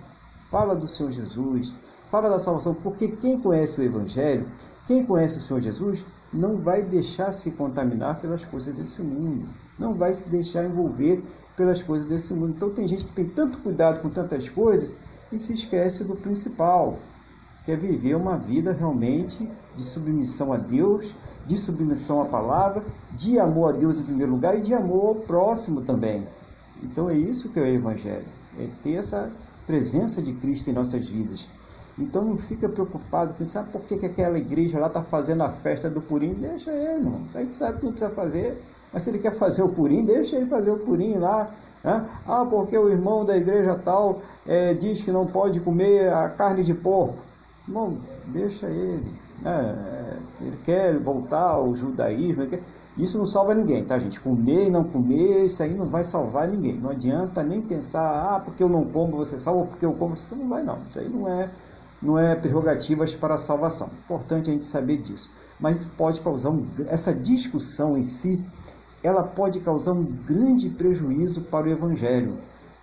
fala do Senhor Jesus, fala da salvação, porque quem conhece o Evangelho, quem conhece o Senhor Jesus, não vai deixar se contaminar pelas coisas desse mundo, não vai se deixar envolver pelas coisas desse mundo. Então tem gente que tem tanto cuidado com tantas coisas e se esquece do principal, que é viver uma vida realmente de submissão a Deus, de submissão à palavra, de amor a Deus em primeiro lugar e de amor ao próximo também. Então é isso que é o Evangelho, é ter essa presença de Cristo em nossas vidas. Então não fica preocupado com sabe por que, que aquela igreja lá está fazendo a festa do Purim? Deixa ele, irmão. A gente sabe que não precisa fazer, mas se ele quer fazer o Purim, deixa ele fazer o Purim lá. Né? Ah, porque o irmão da igreja tal é, diz que não pode comer a carne de porco. Irmão, deixa ele. Né? Ele quer voltar ao judaísmo. Quer... Isso não salva ninguém, tá, gente? Comer e não comer, isso aí não vai salvar ninguém. Não adianta nem pensar, ah, porque eu não como, você salva, porque eu como, você não vai, não. Isso aí não é, não é prerrogativas para a salvação. Importante a gente saber disso. Mas pode causar um, essa discussão em si, ela pode causar um grande prejuízo para o evangelho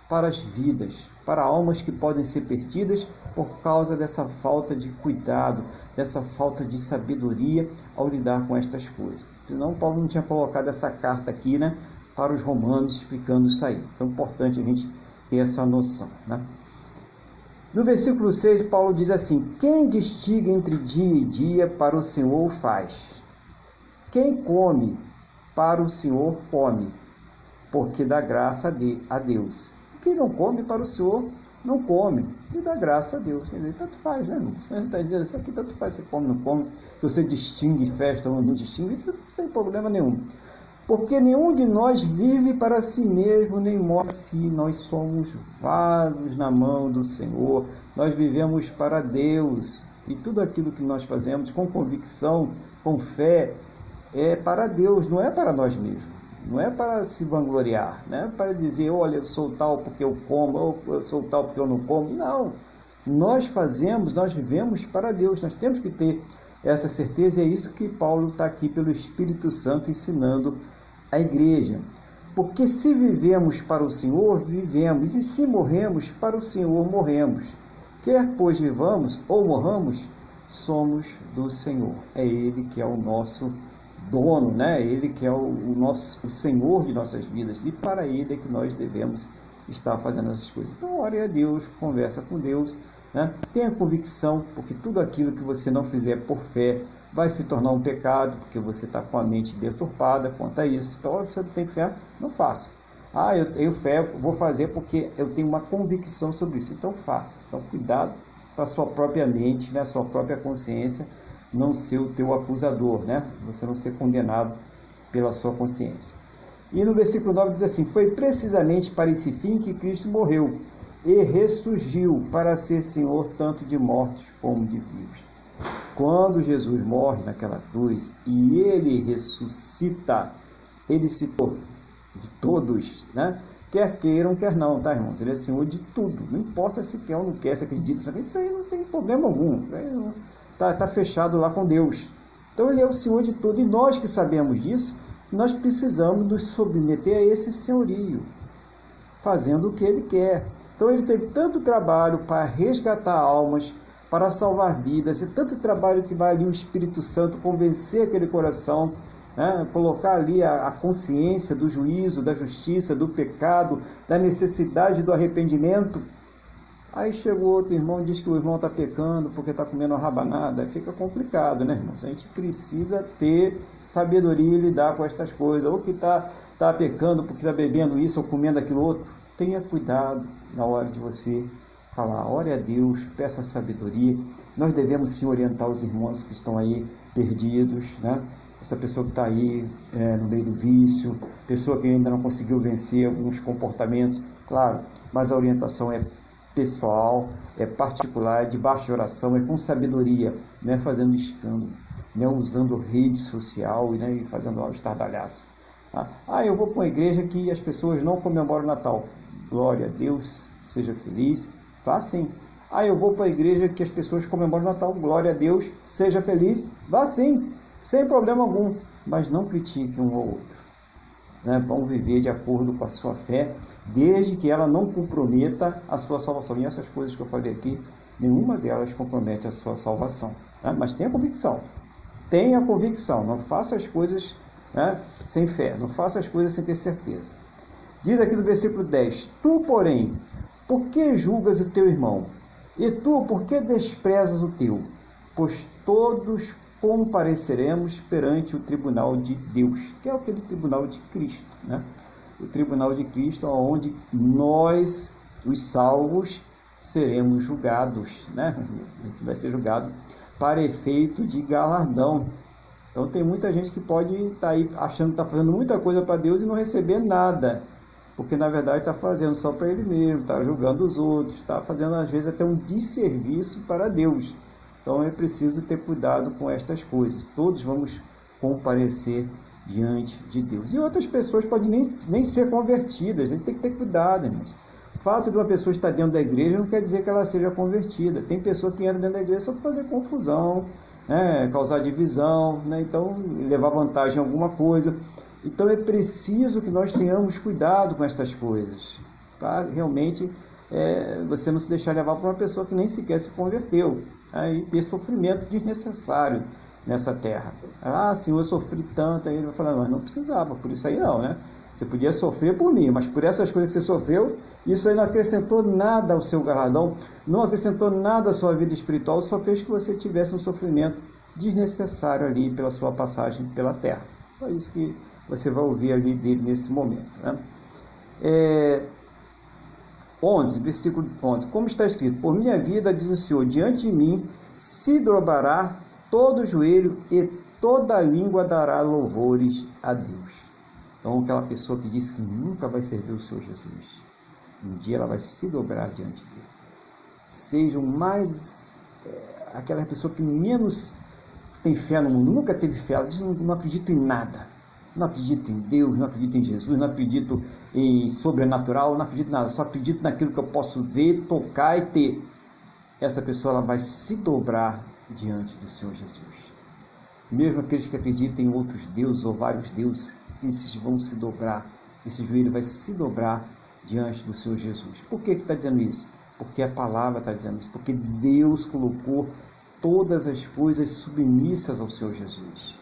para as vidas, para almas que podem ser perdidas por causa dessa falta de cuidado, dessa falta de sabedoria ao lidar com estas coisas. Senão, Paulo não tinha colocado essa carta aqui né, para os romanos explicando isso aí. Então, é importante a gente ter essa noção. Né? No versículo 6, Paulo diz assim: Quem distingue entre dia e dia para o Senhor faz. Quem come para o Senhor come, porque dá graça a Deus. Quem não come para o Senhor, não come. E dá graça a Deus. Quer dizer, tanto faz, né, irmão? Você está dizendo isso aqui, tanto faz, você come, não come. Se você distingue festa ou não distingue, isso não tem problema nenhum. Porque nenhum de nós vive para si mesmo, nem morre si. Nós somos vasos na mão do Senhor. Nós vivemos para Deus. E tudo aquilo que nós fazemos com convicção, com fé, é para Deus, não é para nós mesmos. Não é para se vangloriar, não é para dizer, olha, eu sou tal porque eu como, ou eu sou tal porque eu não como. Não. Nós fazemos, nós vivemos para Deus. Nós temos que ter essa certeza é isso que Paulo está aqui pelo Espírito Santo ensinando a igreja. Porque se vivemos para o Senhor, vivemos, e se morremos para o Senhor, morremos. Quer pois vivamos ou morramos, somos do Senhor. É Ele que é o nosso dono, né? Ele que é o, o, nosso o Senhor de nossas vidas e para Ele é que nós devemos está fazendo essas coisas. Então, ore a Deus, conversa com Deus, né? tenha convicção, porque tudo aquilo que você não fizer por fé vai se tornar um pecado, porque você está com a mente deturpada quanto a isso. Então, se você não tem fé, não faça. Ah, eu tenho fé, vou fazer porque eu tenho uma convicção sobre isso. Então, faça. Então, cuidado para sua própria mente, né? sua própria consciência, não ser o teu acusador, né? Você não ser condenado pela sua consciência. E no versículo 9 diz assim: Foi precisamente para esse fim que Cristo morreu e ressurgiu para ser Senhor tanto de mortos como de vivos. Quando Jesus morre naquela cruz e ele ressuscita, ele se torna de todos, né? Quer queiram, quer não, tá, irmãos? Ele é Senhor de tudo. Não importa se quer ou não quer, se acredita, isso aí não tem problema algum. Está tá fechado lá com Deus. Então ele é o Senhor de tudo. E nós que sabemos disso, nós precisamos nos submeter a esse senhorio, fazendo o que ele quer. Então ele teve tanto trabalho para resgatar almas, para salvar vidas, e tanto trabalho que vai ali o Espírito Santo convencer aquele coração, né? colocar ali a, a consciência do juízo, da justiça, do pecado, da necessidade do arrependimento. Aí chegou outro irmão, diz que o irmão está pecando porque está comendo uma rabanada. Fica complicado, né, irmãos? A gente precisa ter sabedoria e lidar com estas coisas. Ou que está tá pecando porque está bebendo isso ou comendo aquilo outro. Tenha cuidado na hora de você falar. Ore a Deus, peça sabedoria. Nós devemos sim orientar os irmãos que estão aí perdidos, né? Essa pessoa que está aí é, no meio do vício, pessoa que ainda não conseguiu vencer alguns comportamentos, claro, mas a orientação é pessoal, é particular, é de oração, é com sabedoria, né, fazendo escândalo, né, usando rede social né, e fazendo lá estardalhaço. Tá? Ah, eu vou para uma igreja que as pessoas não comemoram o Natal. Glória a Deus, seja feliz, vá sim. Ah, eu vou para a igreja que as pessoas comemoram o Natal. Glória a Deus, seja feliz, vá sim, sem problema algum. Mas não critique um ou outro. Né? Vão viver de acordo com a sua fé desde que ela não comprometa a sua salvação. E essas coisas que eu falei aqui, nenhuma delas compromete a sua salvação. Né? Mas tenha convicção. Tenha convicção. Não faça as coisas né, sem fé. Não faça as coisas sem ter certeza. Diz aqui no versículo 10: Tu, porém, por que julgas o teu irmão? E tu, por que desprezas o teu? Pois todos compareceremos perante o tribunal de Deus, que é aquele tribunal de Cristo, né? o tribunal de Cristo, onde nós, os salvos, seremos julgados, né? A gente vai ser julgado para efeito de galardão. Então tem muita gente que pode estar tá aí achando que está fazendo muita coisa para Deus e não receber nada, porque na verdade está fazendo só para ele mesmo, está julgando os outros, está fazendo às vezes até um desserviço para Deus. Então é preciso ter cuidado com estas coisas. Todos vamos comparecer diante de Deus. E outras pessoas podem nem, nem ser convertidas, a gente tem que ter cuidado, irmãos. O fato de uma pessoa estar dentro da igreja não quer dizer que ela seja convertida. Tem pessoa que entra dentro da igreja só para fazer confusão, né, causar divisão, né, então levar vantagem em alguma coisa. Então é preciso que nós tenhamos cuidado com estas coisas, para realmente é, você não se deixar levar por uma pessoa que nem sequer se converteu, aí ter sofrimento desnecessário nessa terra. Ah, Senhor, eu sofri tanto. Aí ele vai falar, mas não precisava, por isso aí não, né? Você podia sofrer por mim, mas por essas coisas que você sofreu, isso aí não acrescentou nada ao seu galardão, não acrescentou nada à sua vida espiritual, só fez que você tivesse um sofrimento desnecessário ali pela sua passagem pela terra. Só isso que você vai ouvir ali dele nesse momento. Né? É, 11, versículo 11. Como está escrito: Por minha vida, diz o Senhor, diante de mim se dobrará todo joelho e toda língua dará louvores a Deus. Então, aquela pessoa que disse que nunca vai servir o Senhor Jesus, um dia ela vai se dobrar diante dele. Sejam mais. É, aquela pessoa que menos tem fé no mundo, nunca teve fé, ela diz: não, não acredito em nada. Não acredito em Deus, não acredito em Jesus, não acredito em sobrenatural, não acredito em nada, só acredito naquilo que eu posso ver, tocar e ter. Essa pessoa ela vai se dobrar diante do Senhor Jesus. Mesmo aqueles que acreditam em outros deuses ou vários deuses, esses vão se dobrar, esse joelho vai se dobrar diante do Senhor Jesus. Por que está dizendo isso? Porque a palavra está dizendo isso, porque Deus colocou todas as coisas submissas ao Senhor Jesus.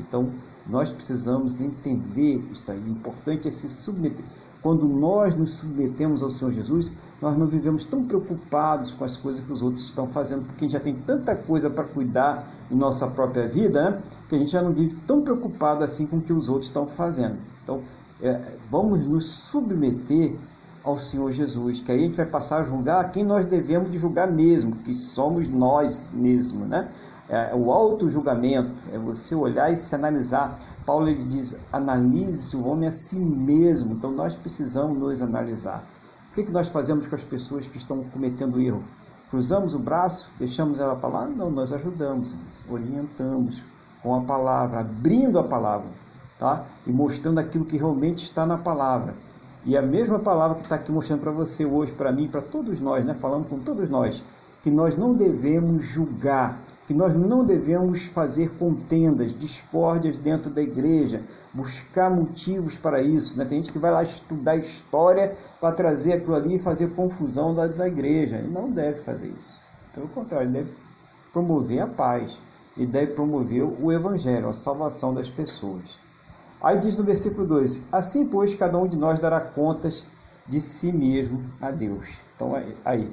Então, nós precisamos entender isso aí. O importante é se submeter. quando nós nos submetemos ao Senhor Jesus, nós não vivemos tão preocupados com as coisas que os outros estão fazendo, porque a gente já tem tanta coisa para cuidar em nossa própria vida, né? que a gente já não vive tão preocupado assim com o que os outros estão fazendo. Então, é, vamos nos submeter ao Senhor Jesus, que aí a gente vai passar a julgar quem nós devemos de julgar mesmo, que somos nós mesmos, né? É, o auto-julgamento é você olhar e se analisar. Paulo ele diz: analise-se o homem a si mesmo. Então nós precisamos nos analisar. O que, que nós fazemos com as pessoas que estão cometendo erro? Cruzamos o braço, deixamos ela para lá? Não, nós ajudamos, orientamos com a palavra, abrindo a palavra, tá? E mostrando aquilo que realmente está na palavra. E a mesma palavra que está aqui mostrando para você hoje, para mim, para todos nós, né? Falando com todos nós, que nós não devemos julgar que nós não devemos fazer contendas, discórdias dentro da igreja, buscar motivos para isso. Né? Tem gente que vai lá estudar história para trazer aquilo ali e fazer confusão da, da igreja. Ele não deve fazer isso. Pelo contrário, deve promover a paz e deve promover o evangelho, a salvação das pessoas. Aí diz no versículo 2: Assim, pois, cada um de nós dará contas de si mesmo a Deus. Então, aí,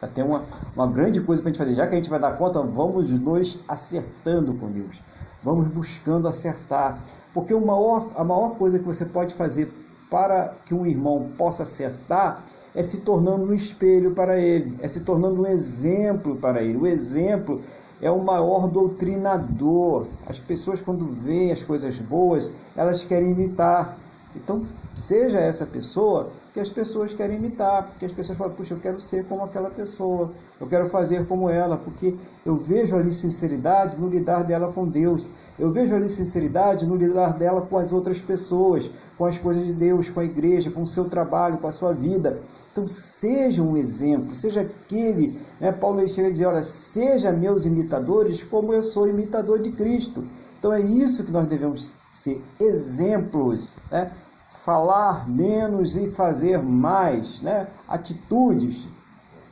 já tem uma, uma grande coisa para a gente fazer. Já que a gente vai dar conta, vamos nos acertando com Deus. Vamos buscando acertar. Porque o maior, a maior coisa que você pode fazer para que um irmão possa acertar é se tornando um espelho para ele, é se tornando um exemplo para ele. O exemplo é o maior doutrinador. As pessoas, quando veem as coisas boas, elas querem imitar. Então, seja essa pessoa que as pessoas querem imitar, que as pessoas falam, puxa, eu quero ser como aquela pessoa, eu quero fazer como ela, porque eu vejo ali sinceridade no lidar dela com Deus, eu vejo ali sinceridade no lidar dela com as outras pessoas, com as coisas de Deus, com a igreja, com o seu trabalho, com a sua vida. Então, seja um exemplo, seja aquele, né? Paulo chega a dizer, olha, seja meus imitadores como eu sou imitador de Cristo. Então, é isso que nós devemos ser exemplos, né? falar menos e fazer mais, né? atitudes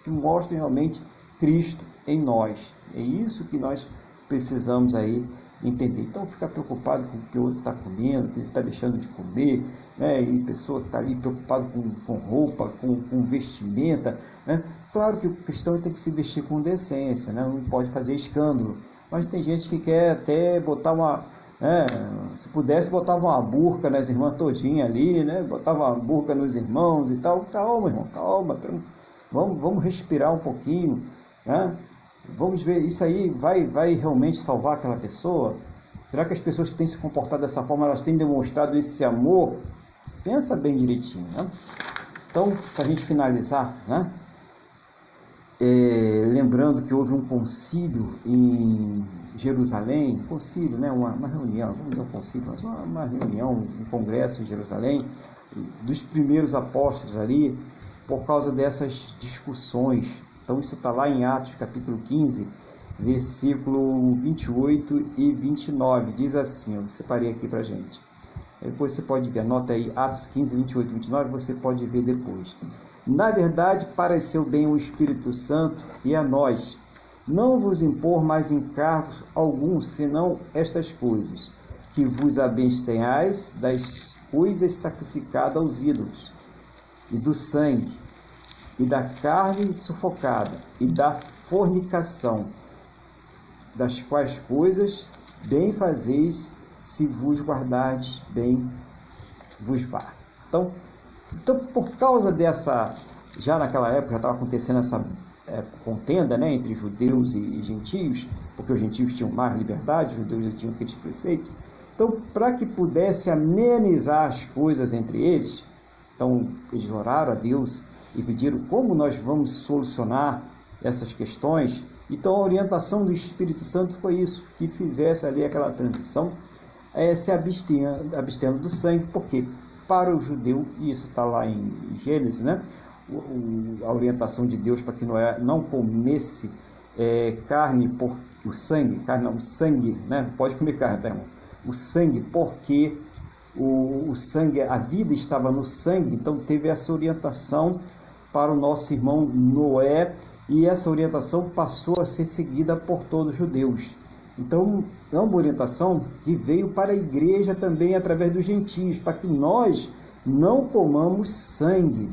que mostrem realmente Cristo em nós. É isso que nós precisamos aí entender. Então, ficar preocupado com o que o outro está comendo, que ele está deixando de comer, né? e pessoa que está ali preocupado com, com roupa, com, com vestimenta. Né? Claro que o cristão tem que se vestir com decência, né? não pode fazer escândalo. Mas tem gente que quer até botar uma, é, se pudesse, botava uma burca nas irmãs todinha ali, né? Botava uma burca nos irmãos e tal. Calma, irmão, calma. Vamos, vamos respirar um pouquinho, né? Vamos ver, isso aí vai, vai realmente salvar aquela pessoa? Será que as pessoas que têm se comportado dessa forma, elas têm demonstrado esse amor? Pensa bem direitinho, né? Então, para a gente finalizar, né? É, lembrando que houve um concílio em Jerusalém, concílio, né, uma, uma reunião, vamos dizer um concílio, mas uma, uma reunião, um congresso em Jerusalém, dos primeiros apóstolos ali, por causa dessas discussões. Então, isso está lá em Atos capítulo 15, versículo 28 e 29. Diz assim, eu separei aqui para gente. Depois você pode ver, anota aí Atos 15, 28 e 29, você pode ver depois. Na verdade, pareceu bem o Espírito Santo e a nós, não vos impor mais encargos algum, senão estas coisas, que vos abstenhais das coisas sacrificadas aos ídolos, e do sangue, e da carne sufocada, e da fornicação, das quais coisas bem fazeis, se vos guardardes bem vos vá. Então, então, por causa dessa, já naquela época já estava acontecendo essa é, contenda né, entre judeus e, gentios, porque os gentios tinham mais liberdade, os judeus já tinham aqueles preceitos. Então, para que pudesse amenizar as coisas entre eles, então eles oraram a Deus e pediram como nós vamos solucionar essas questões. Então, a orientação do Espírito Santo foi isso, que fizesse ali aquela transição, é, se abstendo, abstendo do sangue, porque para o judeu, e isso está lá em Gênesis, né? O, o, a orientação de Deus para que Noé não comesse é, carne por o sangue, carne não, sangue, né? Pode comer carne, tá, irmão? O sangue, porque o, o sangue, a vida estava no sangue, então teve essa orientação para o nosso irmão Noé, e essa orientação passou a ser seguida por todos os judeus. Então, é uma orientação que veio para a igreja também através dos gentios, para que nós não comamos sangue,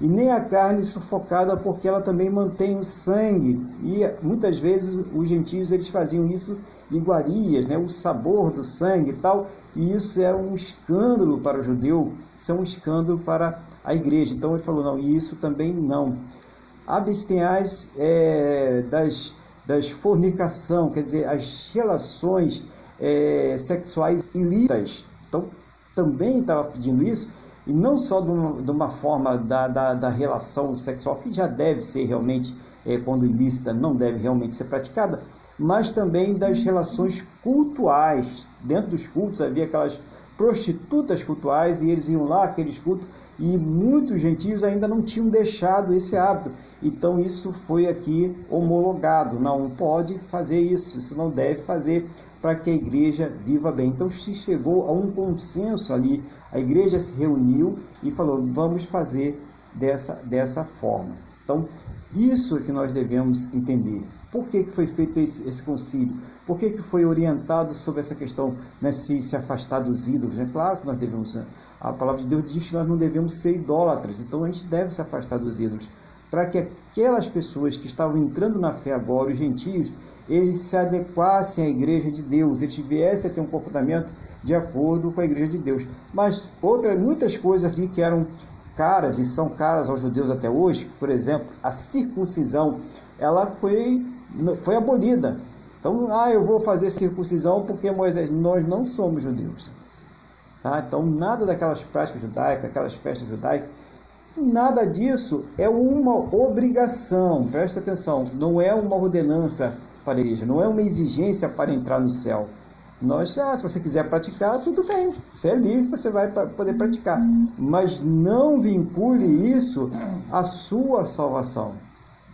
e nem a carne sufocada, porque ela também mantém o sangue. E muitas vezes os gentios eles faziam isso iguarias, né? o sabor do sangue e tal, e isso é um escândalo para o judeu, isso é um escândalo para a igreja. Então ele falou: não, isso também não. Abstenhais é, das, das fornicação, quer dizer, as relações é, sexuais ilícitas. Então também estava pedindo isso e não só de uma, de uma forma da, da, da, relação sexual, que já deve ser realmente, é, quando ilícita, não deve realmente ser praticada, mas também das relações cultuais. Dentro dos cultos havia aquelas prostitutas cultuais e eles iam lá, aqueles cultos, e muitos gentios ainda não tinham deixado esse hábito. Então isso foi aqui homologado. Não pode fazer isso, isso não deve fazer para que a igreja viva bem. Então se chegou a um consenso ali, a igreja se reuniu e falou: vamos fazer dessa, dessa forma. Então, isso é que nós devemos entender. Por que, que foi feito esse, esse concílio? Por que, que foi orientado sobre essa questão, né, se, se afastar dos ídolos? É claro que nós devemos, a palavra de Deus diz que nós não devemos ser idólatras, então a gente deve se afastar dos ídolos, para que aquelas pessoas que estavam entrando na fé agora, os gentios, eles se adequassem à igreja de Deus, eles viessem a ter um comportamento de acordo com a igreja de Deus. Mas outras, muitas coisas aqui que eram caras e são caras aos judeus até hoje, por exemplo, a circuncisão, ela foi, foi abolida. Então, ah, eu vou fazer circuncisão porque Moisés, nós não somos judeus. Tá? Então, nada daquelas práticas judaicas, aquelas festas judaicas, nada disso é uma obrigação, presta atenção, não é uma ordenança para a igreja, não é uma exigência para entrar no céu. Nós, ah, se você quiser praticar, tudo bem, você é livre, você vai poder praticar. Mas não vincule isso à sua salvação.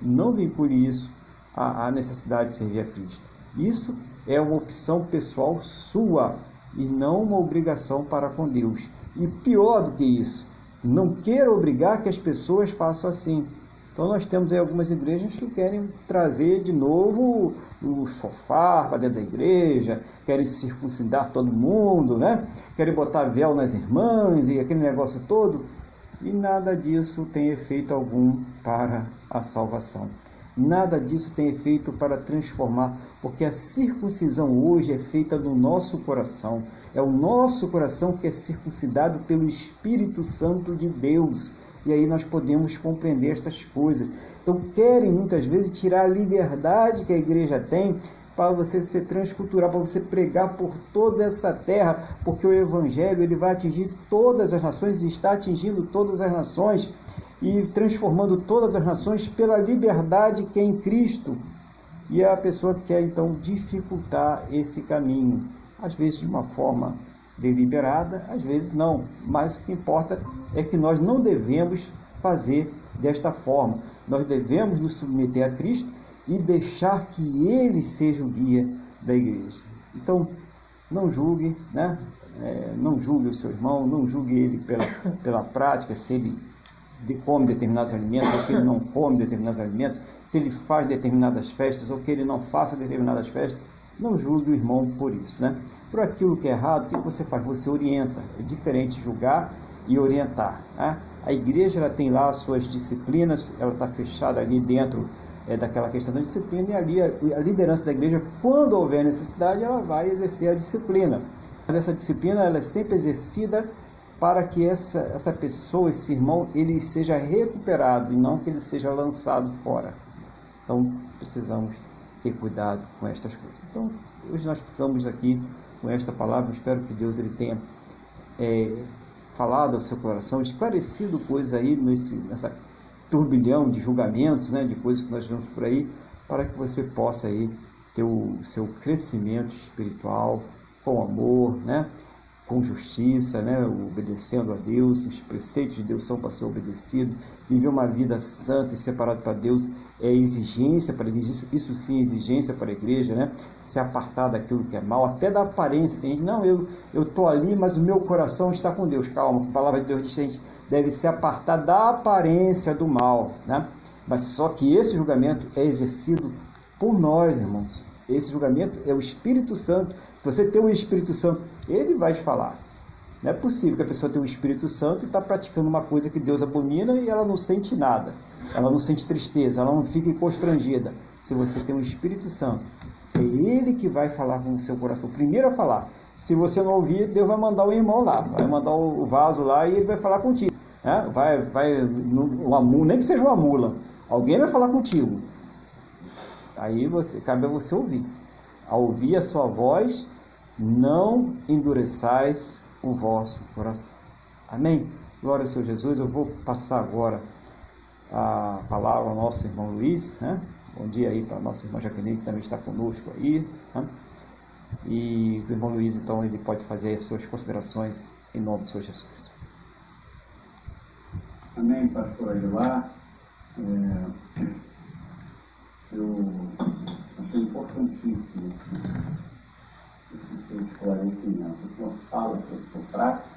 Não vincule isso à, à necessidade de servir a Cristo. Isso é uma opção pessoal sua e não uma obrigação para com Deus. E pior do que isso, não queira obrigar que as pessoas façam assim. Então nós temos aí algumas igrejas que querem trazer de novo o sofá para dentro da igreja, querem circuncidar todo mundo, né? Querem botar véu nas irmãs e aquele negócio todo. E nada disso tem efeito algum para a salvação. Nada disso tem efeito para transformar, porque a circuncisão hoje é feita no nosso coração. É o nosso coração que é circuncidado pelo Espírito Santo de Deus e aí nós podemos compreender estas coisas. Então, querem muitas vezes tirar a liberdade que a igreja tem para você ser transcultural, para você pregar por toda essa terra, porque o evangelho ele vai atingir todas as nações e está atingindo todas as nações e transformando todas as nações pela liberdade que é em Cristo. E a pessoa quer então dificultar esse caminho, às vezes de uma forma deliberada, às vezes não, mas o que importa é que nós não devemos fazer desta forma. Nós devemos nos submeter a Cristo e deixar que Ele seja o guia da igreja. Então, não julgue, né? É, não julgue o seu irmão, não julgue ele pela, pela prática, se ele come determinados alimentos ou que ele não come determinados alimentos, se ele faz determinadas festas ou que ele não faça determinadas festas. Não julgue o irmão por isso, né? Por aquilo que é errado, o que você faz? Você orienta. É diferente julgar e orientar. Né? A igreja ela tem lá as suas disciplinas, ela está fechada ali dentro é, daquela questão da disciplina, e ali a, a liderança da igreja, quando houver necessidade, ela vai exercer a disciplina. Mas essa disciplina ela é sempre exercida para que essa, essa pessoa, esse irmão, ele seja recuperado e não que ele seja lançado fora. Então, precisamos ter cuidado com estas coisas. Então, hoje nós ficamos aqui com esta palavra. Espero que Deus ele tenha é, falado ao seu coração, esclarecido coisas aí nesse, nessa turbilhão de julgamentos, né, de coisas que nós vemos por aí, para que você possa aí ter o seu crescimento espiritual com amor, né, com justiça, né, obedecendo a Deus, os preceitos de Deus são para ser obedecidos, viver uma vida santa e separado para Deus é exigência para a igreja, isso, sim é exigência para a igreja, né, se apartar daquilo que é mal, até da aparência, tem gente, não, eu eu estou ali, mas o meu coração está com Deus, calma, a palavra de Deus diz que a gente deve se apartar da aparência do mal, né, mas só que esse julgamento é exercido por nós, irmãos, esse julgamento é o Espírito Santo. Se você tem o Espírito Santo, ele vai falar. Não é possível que a pessoa tenha o Espírito Santo e está praticando uma coisa que Deus abomina e ela não sente nada. Ela não sente tristeza, ela não fica constrangida. Se você tem o Espírito Santo, é Ele que vai falar com o seu coração. Primeiro a falar. Se você não ouvir, Deus vai mandar o irmão lá, vai mandar o vaso lá e ele vai falar contigo. Né? Vai, vai, uma, nem que seja uma mula, alguém vai falar contigo. Aí você, cabe a você ouvir. Ao ouvir a sua voz, não endureçais o vosso coração. Amém? Glória ao Senhor Jesus. Eu vou passar agora a palavra ao nosso irmão Luiz, né? Bom dia aí para a nossa irmã Jaqueline, que também está conosco aí. Né? E o irmão Luiz, então, ele pode fazer as suas considerações em nome do Senhor Jesus. Amém, pastor Aguilar. É, eu achei importantíssimo esse seu esclarecimento. O senhor fala que eu sou prático,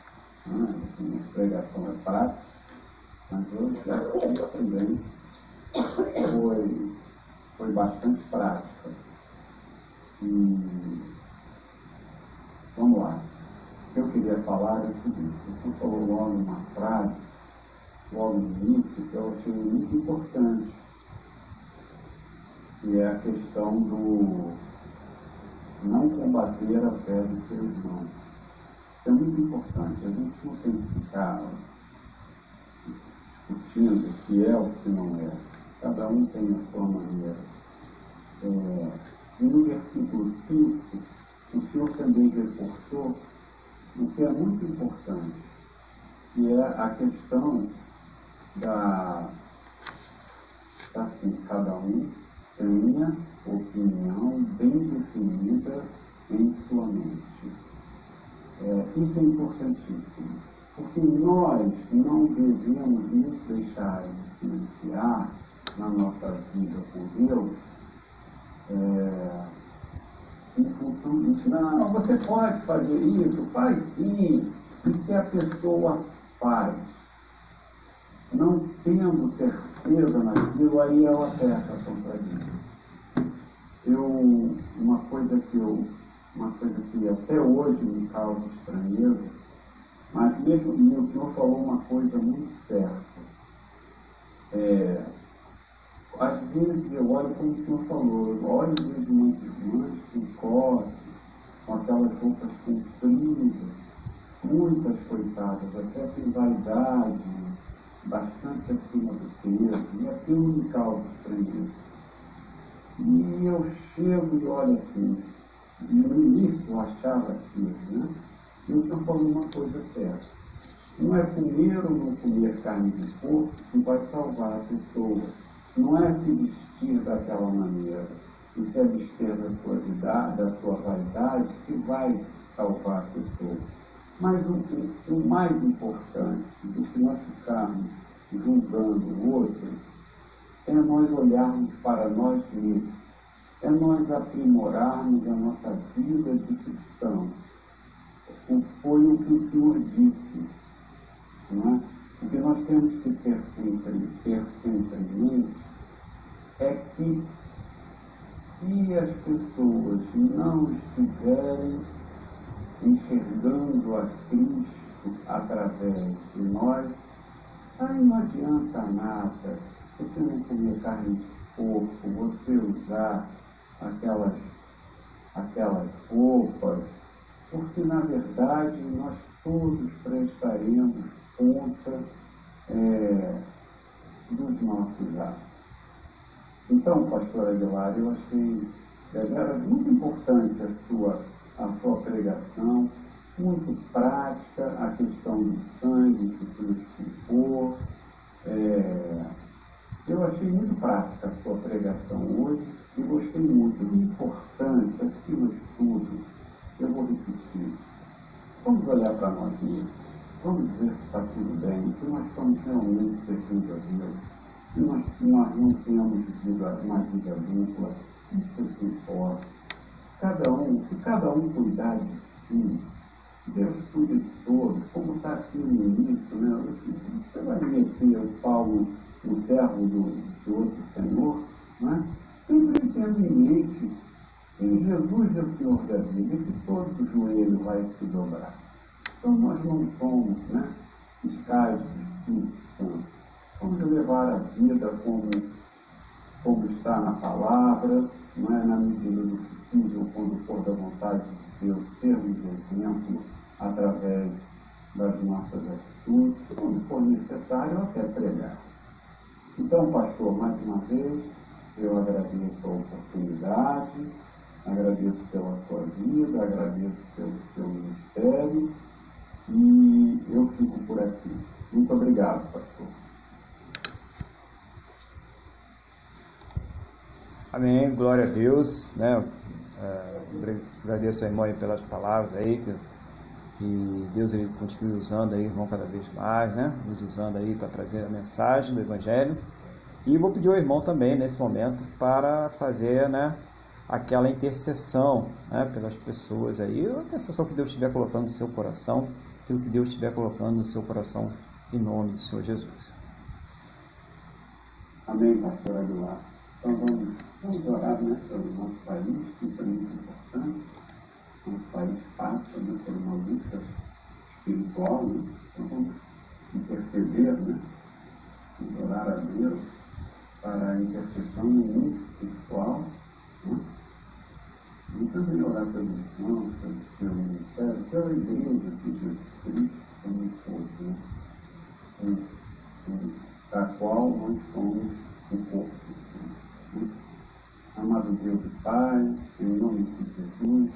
né? minha pregação é prática, mas hoje já também foi, foi bastante prática. E vamos lá. O que eu queria falar é o seguinte, senhor falou logo uma frase, logo no início, que eu achei muito importante, que é a questão do não combater a fé dos seus irmãos. Isso é muito importante. A gente não tem que ficar discutindo o que é ou o que não é. Cada um tem a sua maneira. É, e no versículo 5, o Senhor também reforçou o que é muito importante, que é a questão da, assim, cada um tenha opinião bem definida em sua mente. É, isso é importantíssimo, porque nós não devemos nos deixar influenciar na nossa vida com Deus é, em função disso. Não, você pode fazer isso, faz sim. E se a pessoa faz, não tendo certeza naquilo, aí ela peca contra Deus. Eu, uma coisa que eu, uma coisa que até hoje me causa estranheza, mas mesmo o senhor falou uma coisa muito certa. É, às vezes eu olho como o senhor falou, eu olho e vejo muitas irmãs com corte, com aquelas roupas compridas, muitas coitadas, até com vaidade, bastante acima do peso, e aquilo me causa estranheza. E eu chego e olho assim, no início eu achava aquilo, né? E o senhor falou uma coisa certa. Não é comer ou não comer carne de porco que vai salvar a pessoa. Não é se vestir daquela maneira e se abster da da sua vaidade que vai salvar a pessoa. Mas o, o, mais importante do que nós ficarmos julgando o outro é nós olharmos para nós mesmos, é nós aprimorarmos a nossa vida de cristão. Foi o que o Senhor disse. Não é? O que nós temos que ser sempre, ter sempre é que se as pessoas não estiverem enxergando a Cristo através de nós, aí não adianta nada você não comer carne de porco, você usar aquelas, aquelas roupas, porque na verdade nós todos prestaremos conta é, dos nossos atos. Então, pastor Aguilar, eu achei era muito importante a sua a sua pregação, muito prática, a questão do sangue tu explicou. É, eu achei muito prática a sua pregação hoje e gostei muito. O importante, acima de tudo, eu vou repetir. Vamos olhar para nós mesmos. Vamos ver se está tudo bem, se nós estamos realmente servindo a Deus, se nós, nós não impunidade que Deus cuida de todos, como está assim no início, né? Você vai meter o Paulo, o servo do, do outro Senhor, né? Sempre tendo em mente que Jesus é o Senhor da vida e que todo o joelho vai se dobrar. Então nós não somos, né? Escais do Espírito Santo. Vamos levar a vida como, como está na palavra, Agradeço pela sua vida, agradeço pelo seu ministério e eu fico por aqui. Muito obrigado, pastor. Amém, glória a Deus. Né? É, agradeço a irmã pelas palavras aí, que, que Deus ele continue usando aí, irmão, cada vez mais, né? Nos usando aí para trazer a mensagem do Evangelho. E vou pedir ao irmão também, nesse momento, para fazer, né? aquela intercessão né, pelas pessoas aí, a intercessão que Deus estiver colocando no seu coração, aquilo que Deus estiver colocando no seu coração, em nome do Senhor Jesus. Amém, pastor Eduardo. Então vamos, vamos orar né, pelo nosso país, que é muito importante. Nosso é país passa né, por uma luta espiritual, né? então vamos interceder, né? Vamos orar a Deus para a intercessão espiritual. Né? Então, melhorar orar pela força, pelo ministério, pela igreja que Jesus Cristo nos convida, da qual nós somos o corpo de Amado Deus e Pai, em nome de Jesus,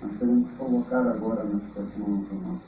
nós queremos colocar agora nas tuas mãos o nosso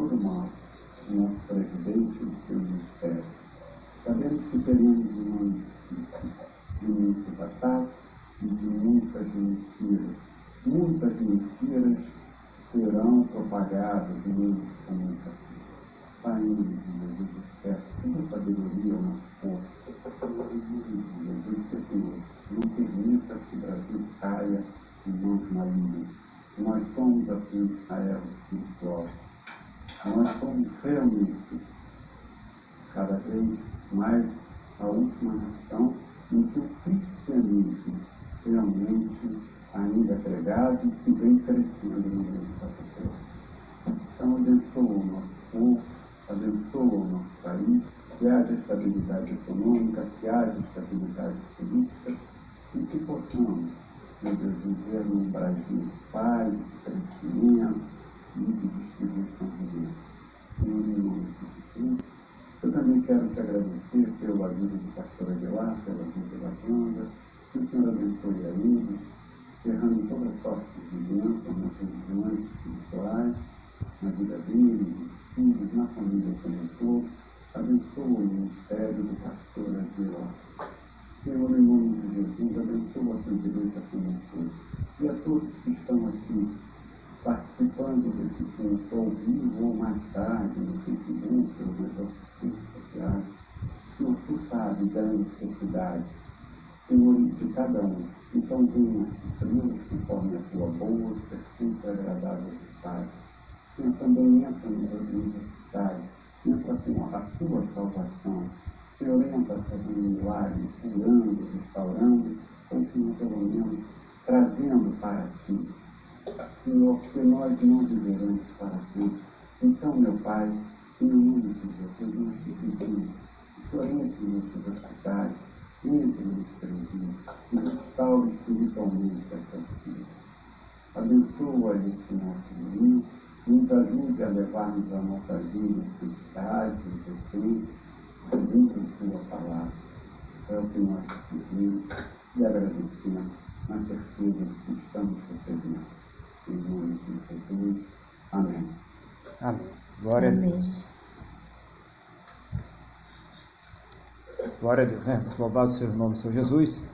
Todo o nosso presidente no seu ministério. Sabemos que teremos um muitos da e de muitas mentiras. Muitas mentiras serão propagadas no meio de comunicação. Saindo de Jesus, peço toda sabedoria ao nosso povo levarmos a nossa vida espirituais, decentes, segundo a tua palavra. É o que nós pedimos e agradecemos na certeza de que estamos recebendo. Em nome de Jesus. Amém. Amém. Glória Amém. a Deus. Glória a Deus, né? Louvado seja o nome do Senhor Jesus.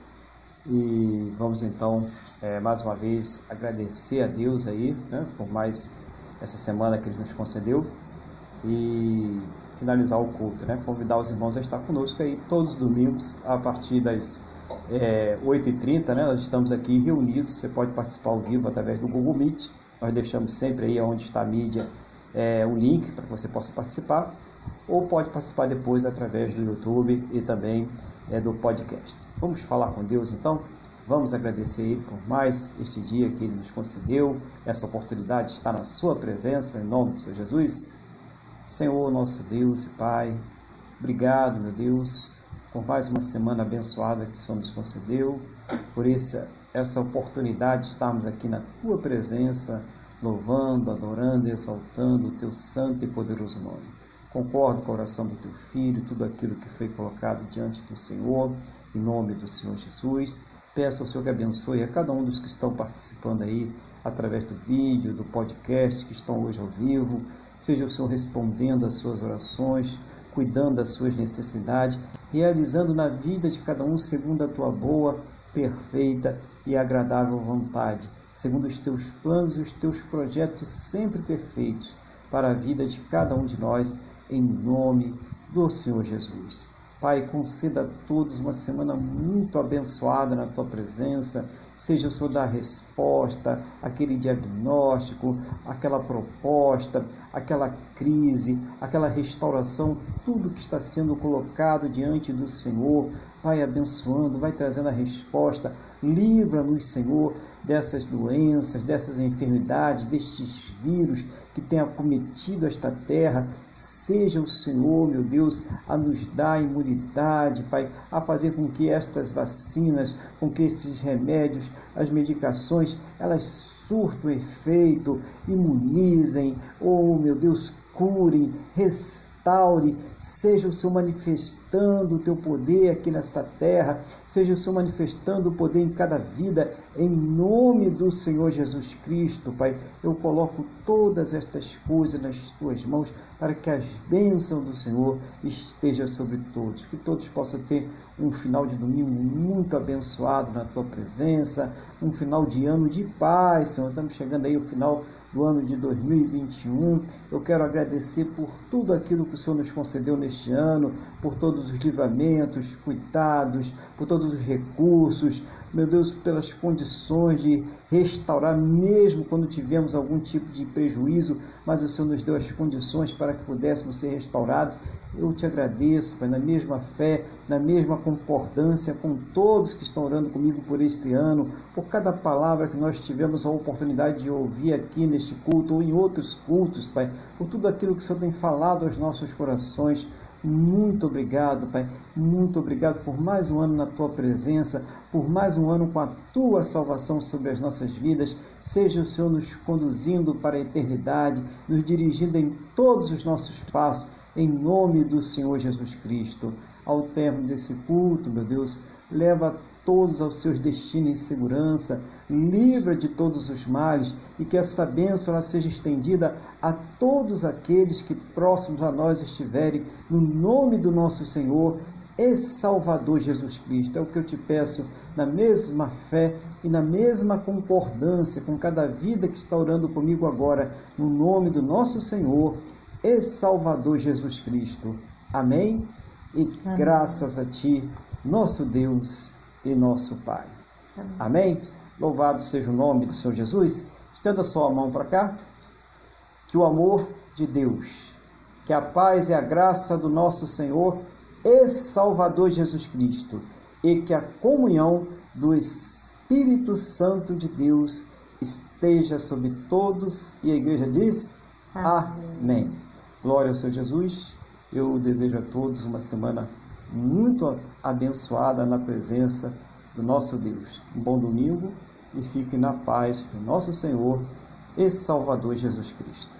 E vamos então, é, mais uma vez, agradecer a Deus aí, né? Por mais essa semana que Ele nos concedeu. E finalizar o culto, né? Convidar os irmãos a estar conosco aí todos os domingos, a partir das é, 8h30, né? Nós estamos aqui reunidos. Você pode participar ao vivo através do Google Meet. Nós deixamos sempre aí onde está a mídia é, um link para que você possa participar. Ou pode participar depois através do YouTube e também é, do podcast. Vamos falar com Deus então? Vamos agradecer Ele por mais este dia que Ele nos concedeu, essa oportunidade de estar na Sua presença, em nome do Senhor Jesus. Senhor, nosso Deus e Pai, obrigado, meu Deus, por mais uma semana abençoada que o Senhor nos concedeu, por essa, essa oportunidade de estarmos aqui na Tua presença, louvando, adorando, exaltando o Teu santo e poderoso nome. Concordo com a oração do Teu Filho, tudo aquilo que foi colocado diante do Senhor, em nome do Senhor Jesus. Peço ao Senhor que abençoe a cada um dos que estão participando aí, através do vídeo, do podcast, que estão hoje ao vivo. Seja o Senhor respondendo às suas orações, cuidando das suas necessidades, realizando na vida de cada um segundo a tua boa, perfeita e agradável vontade, segundo os teus planos e os teus projetos sempre perfeitos para a vida de cada um de nós, em nome do Senhor Jesus. Pai, conceda a todos uma semana muito abençoada na tua presença. Seja o Senhor dar resposta, aquele diagnóstico, aquela proposta, aquela crise, aquela restauração, tudo que está sendo colocado diante do Senhor. Vai abençoando, vai trazendo a resposta. Livra-nos, Senhor, dessas doenças, dessas enfermidades, destes vírus que têm acometido esta terra. Seja o Senhor, meu Deus, a nos dar imunidade, Pai, a fazer com que estas vacinas, com que estes remédios, as medicações, elas surtam efeito, imunizem, oh meu Deus, curem, restaurem restaure, seja o Senhor manifestando o teu poder aqui nesta terra, seja o Senhor manifestando o poder em cada vida, em nome do Senhor Jesus Cristo, Pai. Eu coloco todas estas coisas nas tuas mãos para que as bênçãos do Senhor estejam sobre todos, que todos possam ter um final de domingo muito abençoado na tua presença, um final de ano de paz, Senhor. Estamos chegando aí ao final do ano de 2021. Eu quero agradecer por tudo aquilo que o Senhor nos concedeu neste ano, por todos os livramentos, cuidados, por todos os recursos, meu Deus, pelas condições de restaurar, mesmo quando tivemos algum tipo de prejuízo, mas o Senhor nos deu as condições para que pudéssemos ser restaurados. Eu te agradeço, Pai, na mesma fé, na mesma concordância com todos que estão orando comigo por este ano, por cada palavra que nós tivemos a oportunidade de ouvir aqui neste culto ou em outros cultos, Pai, por tudo aquilo que o Senhor tem falado aos nossos corações. muito obrigado, Pai. Muito obrigado por mais um ano na tua presença, por mais um ano com a tua salvação sobre as nossas vidas. Seja o Senhor nos conduzindo para a eternidade, nos dirigindo em todos os nossos passos, em nome do Senhor Jesus Cristo. Ao término desse culto, meu Deus, leva todos aos seus destinos em segurança, livra de todos os males e que esta bênção ela seja estendida a todos aqueles que próximos a nós estiverem, no nome do nosso Senhor e Salvador Jesus Cristo. É o que eu te peço na mesma fé e na mesma concordância com cada vida que está orando comigo agora, no nome do nosso Senhor e Salvador Jesus Cristo. Amém? E Amém. graças a Ti, nosso Deus e nosso Pai. Amém. Amém? Louvado seja o nome do Senhor Jesus. Estenda sua mão para cá. Que o amor de Deus, que a paz e a graça do nosso Senhor e Salvador Jesus Cristo e que a comunhão do Espírito Santo de Deus esteja sobre todos. E a igreja diz: Amém. Amém. Glória ao Senhor Jesus. Eu desejo a todos uma semana muito abençoada na presença do nosso Deus. Um bom domingo e fique na paz do nosso Senhor e Salvador Jesus Cristo.